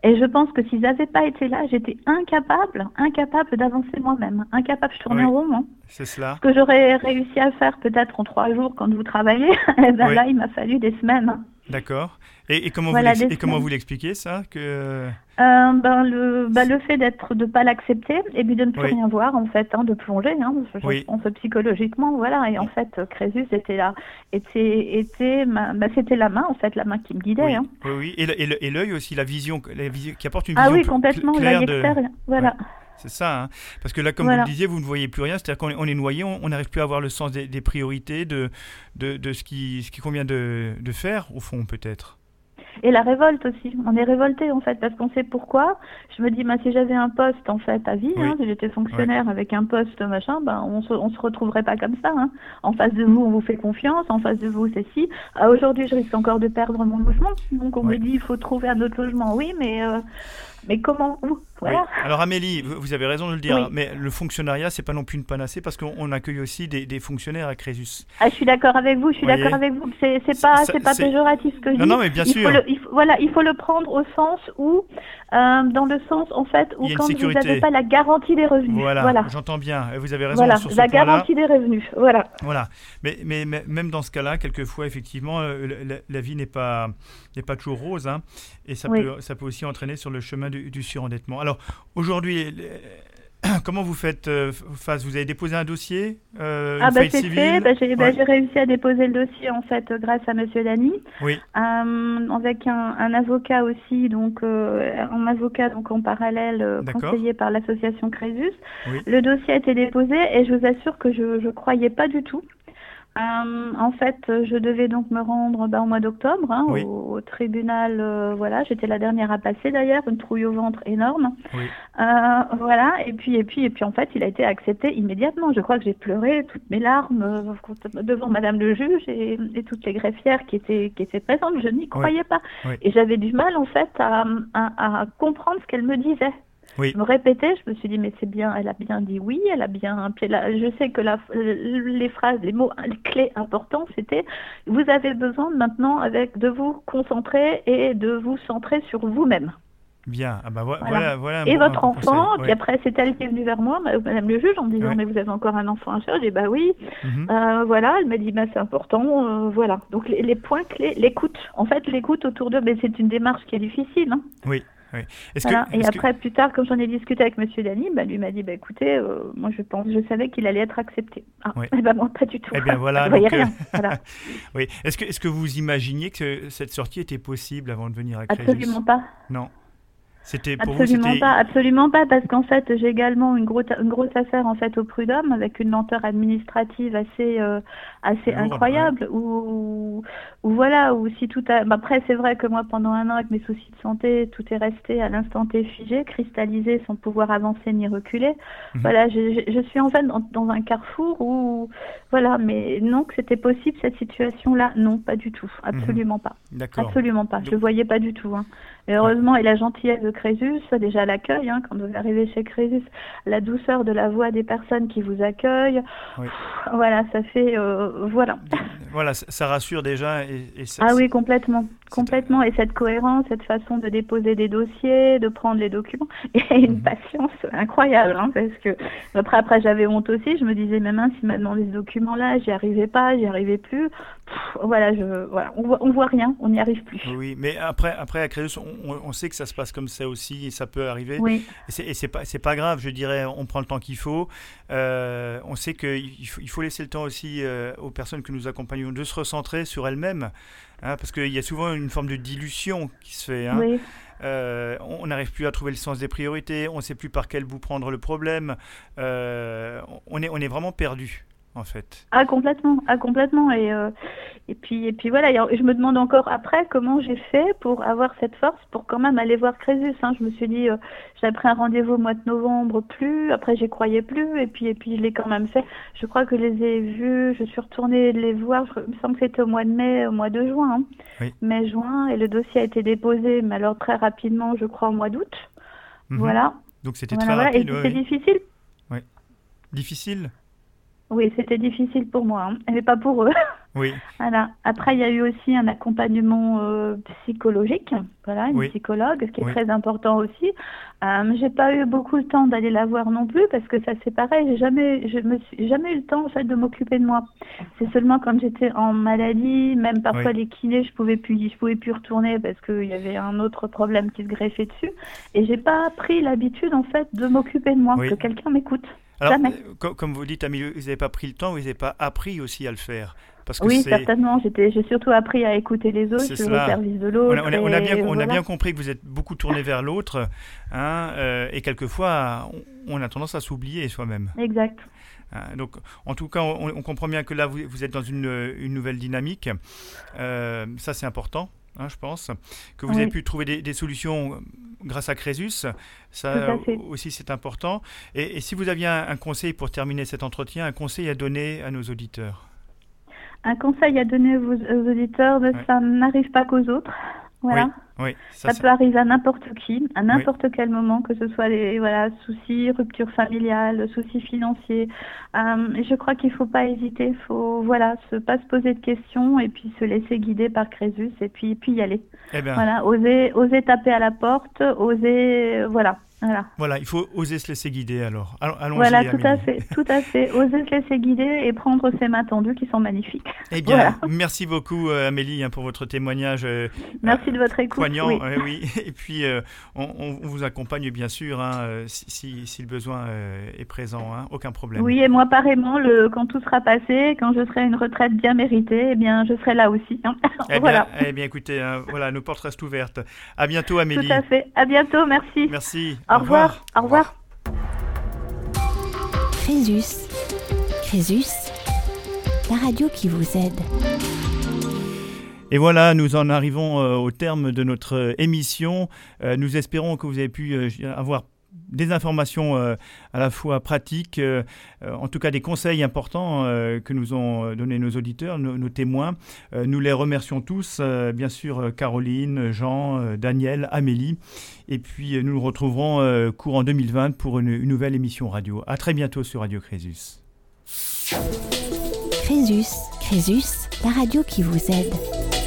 Speaker 6: Et je pense que s'ils n'avaient pas été là, j'étais incapable, incapable d'avancer moi-même, incapable, je tournais en rond. Hein.
Speaker 2: C'est cela.
Speaker 6: Ce que j'aurais réussi à faire peut-être en trois jours quand vous travaillez, [laughs] et ben là, il m'a fallu des semaines.
Speaker 2: D'accord. Et, comment vous comment vous l'expliquez ça que euh,
Speaker 6: ben, le bah, le fait d'être de pas l'accepter et puis de ne plus rien voir en fait, hein, de plonger, hein, je, pense psychologiquement, voilà. Et en fait, Crésus était là, était était bah, c'était la main en fait, la main qui me guidait.
Speaker 2: Oui,
Speaker 6: hein.
Speaker 2: oui, et l'œil aussi, la vision, la vision qui apporte une
Speaker 6: vision
Speaker 2: ah
Speaker 6: oui, complètement, l'œil extérieur, voilà.
Speaker 2: C'est ça, hein. parce que là, comme vous le disiez, vous ne voyez plus rien, c'est-à-dire qu'on est, on est, noyé, on n'arrive plus à avoir le sens des, priorités, de, de, de, ce, qui, ce qui convient de, de faire, au fond, peut-être.
Speaker 6: Et la révolte aussi. On est révolté en fait parce qu'on sait pourquoi. Je me dis, bah, si j'avais un poste en fait à vie, hein, si j'étais fonctionnaire avec un poste machin, ben on se, on se retrouverait pas comme ça. Hein. En face de vous, on vous fait confiance. En face de vous, c'est si. Ah, aujourd'hui, je risque encore de perdre mon logement. Donc on me dit, il faut trouver un autre logement. Oui, mais euh, mais comment Où? Voilà.
Speaker 2: Alors Amélie, vous avez raison de le dire, mais le fonctionnariat, c'est pas non plus une panacée parce qu'on accueille aussi des, des, fonctionnaires à Crésus.
Speaker 6: Ah, je suis d'accord avec vous, je suis d'accord avec vous. C'est pas, c'est pas péjoratif ce que je
Speaker 2: non, dis. Non, mais bien
Speaker 6: il
Speaker 2: sûr.
Speaker 6: Faut le, il faut, voilà, il faut le prendre au sens où, euh, dans le sens en fait où quand vous n'avez pas la garantie des revenus.
Speaker 2: Voilà,
Speaker 6: voilà.
Speaker 2: j'entends bien. Vous avez raison
Speaker 6: voilà,
Speaker 2: sur ce
Speaker 6: la garantie des revenus. Voilà.
Speaker 2: Voilà. Mais, mais, même dans ce cas-là, quelquefois, effectivement, euh, la, vie n'est pas n'est pas toujours rose, hein, et ça peut ça peut aussi entraîner sur le chemin du, du surendettement. Alors aujourd'hui, [clears throat] comment vous faites face Vous avez déposé un dossier
Speaker 6: Ah bah c'est fait. Bah, bah, j'ai réussi à déposer le dossier en fait grâce à Monsieur Dany.
Speaker 2: Oui.
Speaker 6: avec un, avocat aussi, donc un avocat donc en parallèle conseillé par l'association Crésus. Le dossier a été déposé et je vous assure que je ne croyais pas du tout. Euh, en fait, je devais donc me rendre ben, au mois d'octobre hein, au, tribunal. Euh, voilà, j'étais la dernière à passer d'ailleurs, une trouille au ventre énorme. Euh, voilà, et puis et puis et puis en fait, il a été accepté immédiatement. Je crois que j'ai pleuré toutes mes larmes devant Madame le juge et, toutes les greffières qui étaient qui étaient présentes. Je n'y croyais pas et j'avais du mal en fait à, à comprendre ce qu'elle me disait. Je me répétais, je me suis dit, mais c'est bien, elle a bien dit oui, elle a bien. Je sais que la, les phrases, les mots les clés importants, c'était vous avez besoin maintenant avec, de vous concentrer et de vous centrer sur vous-même.
Speaker 2: Bien, ah bah voilà. voilà,
Speaker 6: et votre enfant, puis après c'est elle qui est venue vers moi, Madame le juge, en me disant mais vous avez encore un enfant à. J'ai dit bah oui, mhm. euh, voilà. Elle m'a dit bah c'est important, euh, voilà. Donc les, les points clés, l'écoute. En fait l'écoute autour de, mais c'est une démarche qui est difficile. Hein.
Speaker 2: Oui.
Speaker 6: Et après, plus tard, quand j'en ai discuté avec Monsieur Dany, bah, lui m'a dit, bah, écoutez, euh, moi je pense, je savais qu'il allait être accepté. Ah, eh ben, moi, pas du tout.
Speaker 2: Eh bien voilà. [laughs]
Speaker 6: donc, rien. Euh, [laughs]
Speaker 2: oui. Est-ce que, est-ce que vous imaginiez que cette sortie était possible avant de venir à
Speaker 6: Crésus? Absolument pas.
Speaker 2: Non.
Speaker 6: C'était pour absolument pas, absolument pas, parce qu'en fait j'ai également une grosse, une grosse affaire en fait au prud'homme avec une lenteur administrative assez, euh, assez incroyable. Où, où, voilà, où si tout a, bah, après c'est vrai que moi pendant un an avec mes soucis de santé, tout est resté à l'instant T figé, cristallisé, sans pouvoir avancer ni reculer. Mhm. Voilà, je, je, suis en fait dans, dans, un carrefour où, voilà, mais non que c'était possible cette situation-là, non, pas du tout, mhm. absolument pas, absolument pas. Je voyais pas du tout. Hein heureusement, et la gentillesse de Crésus, déjà l'accueil, hein, quand vous arrivez chez Crésus, la douceur de la voix des personnes qui vous accueillent, voilà, ça fait, euh, voilà.
Speaker 2: Voilà, ça rassure déjà. Et,
Speaker 6: ah oui, complètement, complètement. Et cette cohérence, cette façon de déposer des dossiers, de prendre les documents, [laughs] et une mhm. patience incroyable, hein, parce que après, après j'avais honte aussi. Je me disais, même s'il m'a demandé ce document-là, j'y arrivais pas, j'y arrivais plus. voilà, je, voilà, on voit, on voit rien, on n'y arrive plus.
Speaker 2: Oui, mais après, après à Crésus, on on, sait que ça se passe comme ça aussi et ça peut arriver.
Speaker 6: Oui.
Speaker 2: Et c'est pas, pas grave, je dirais, on prend le temps qu'il faut. Euh, on sait qu'il faut, il faut laisser le temps aussi euh, aux personnes que nous accompagnons de se recentrer sur elles-mêmes. Hein, parce qu'il y a souvent une forme de dilution qui se fait. Hein. Euh, on n'arrive plus à trouver le sens des priorités, on ne sait plus par quel bout prendre le problème. on, est, on est vraiment perdu en fait.
Speaker 6: Ah complètement, ah complètement et euh, et puis et puis voilà, je me demande encore après comment j'ai fait pour avoir cette force pour quand même aller voir Crésus. Hein. Je me suis dit euh, j'avais pris un rendez-vous au mois de novembre, plus après j'y croyais plus et puis et puis je l'ai quand même fait. Je crois que je les ai vus, je suis retournée les voir. il me semble que c'était au mois de mai, au mois de juin, hein. mai juin et le dossier a été déposé, mais alors très rapidement, je crois au mois d'août. Mhm. Voilà.
Speaker 2: Donc c'était très rapide.
Speaker 6: Et c'est difficile.
Speaker 2: Oui. Difficile?
Speaker 6: Oui, c'était difficile pour moi, hein. mais pas pour eux. [laughs]
Speaker 2: Oui.
Speaker 6: voilà. Après, il y a eu aussi un accompagnement euh, psychologique, voilà, une psychologue, ce qui est très important aussi. Euh, j'ai pas eu beaucoup le temps d'aller la voir non plus parce que ça c'est pareil. J'ai jamais, je me suis jamais eu le temps en fait de m'occuper de moi. C'est seulement quand j'étais en maladie, même parfois les kinés, je pouvais plus, je pouvais plus retourner parce qu'il y avait un autre problème qui se greffait dessus. Et j'ai pas pris l'habitude en fait de m'occuper de moi, que quelqu'un m'écoute. Alors,
Speaker 2: euh, comme vous dites, Amélie, vous n'avez pas pris le temps, vous n'avez pas appris aussi à le faire.
Speaker 6: Parce que oui, certainement. J'ai surtout appris à écouter les autres, le service de l'autre.
Speaker 2: On, a, bien, on a bien compris que vous êtes beaucoup tourné vers l'autre, hein, euh, et quelquefois, on, a tendance à s'oublier soi-même.
Speaker 6: Exact.
Speaker 2: Hein, donc, en tout cas, on, comprend bien que là, vous, vous êtes dans une, une nouvelle dynamique. Euh, ça, c'est important. Hein, je pense, que vous avez pu trouver des, solutions grâce à Crésus. Ça aussi, c'est important. Et, si vous aviez un, conseil pour terminer cet entretien, un conseil à donner à nos auditeurs?
Speaker 6: Un conseil à donner aux, auditeurs, ça n'arrive pas qu'aux autres. Voilà.
Speaker 2: Oui,
Speaker 6: ça, peut arriver à n'importe qui, à n'importe quel moment, que ce soit les voilà, soucis, rupture familiale, soucis financiers. Euh, je crois qu'il ne faut pas hésiter, il faut voilà, se, pas se poser de questions et puis se laisser guider par Crésus et puis, puis y aller.
Speaker 2: Eh.
Speaker 6: Voilà, oser, oser taper à la porte, oser, voilà,
Speaker 2: Voilà. il faut oser se laisser guider alors. Allons
Speaker 6: voilà, tout à fait, tout à fait. Oser se laisser guider et prendre ces mains tendues qui sont magnifiques. [laughs]
Speaker 2: Eh bien, merci beaucoup euh, Amélie hein, pour votre témoignage. Euh,
Speaker 6: merci de votre écoute.
Speaker 2: Poignant, oui. [laughs] Et puis, euh, on, vous accompagne bien sûr hein, si, si, le besoin est présent, hein, aucun problème.
Speaker 6: Oui, et moi pareillement, le, quand tout sera passé, quand je serai une retraite bien méritée, eh bien, je serai là aussi. [laughs]
Speaker 2: Eh, voilà. bien, eh bien, écoutez, voilà, nos portes restent ouvertes. À bientôt Amélie.
Speaker 6: Tout à fait. À bientôt, merci.
Speaker 2: Merci.
Speaker 6: Au, revoir. Au revoir.
Speaker 1: Crésus. Crésus, la radio qui vous aide.
Speaker 2: Et voilà, nous en arrivons euh, au terme de notre euh, émission. Euh, nous espérons que vous avez pu avoir des informations euh, à la fois pratiques, euh, euh, en tout cas des conseils importants que nous ont donné nos auditeurs, nos, témoins. nous les remercions tous, bien sûr Caroline, Jean, Daniel, Amélie. Et puis nous nous retrouverons courant 2020 pour une, une, nouvelle émission radio. À très bientôt sur Radio Crésus.
Speaker 1: Crésus, Crésus, la radio qui vous aide.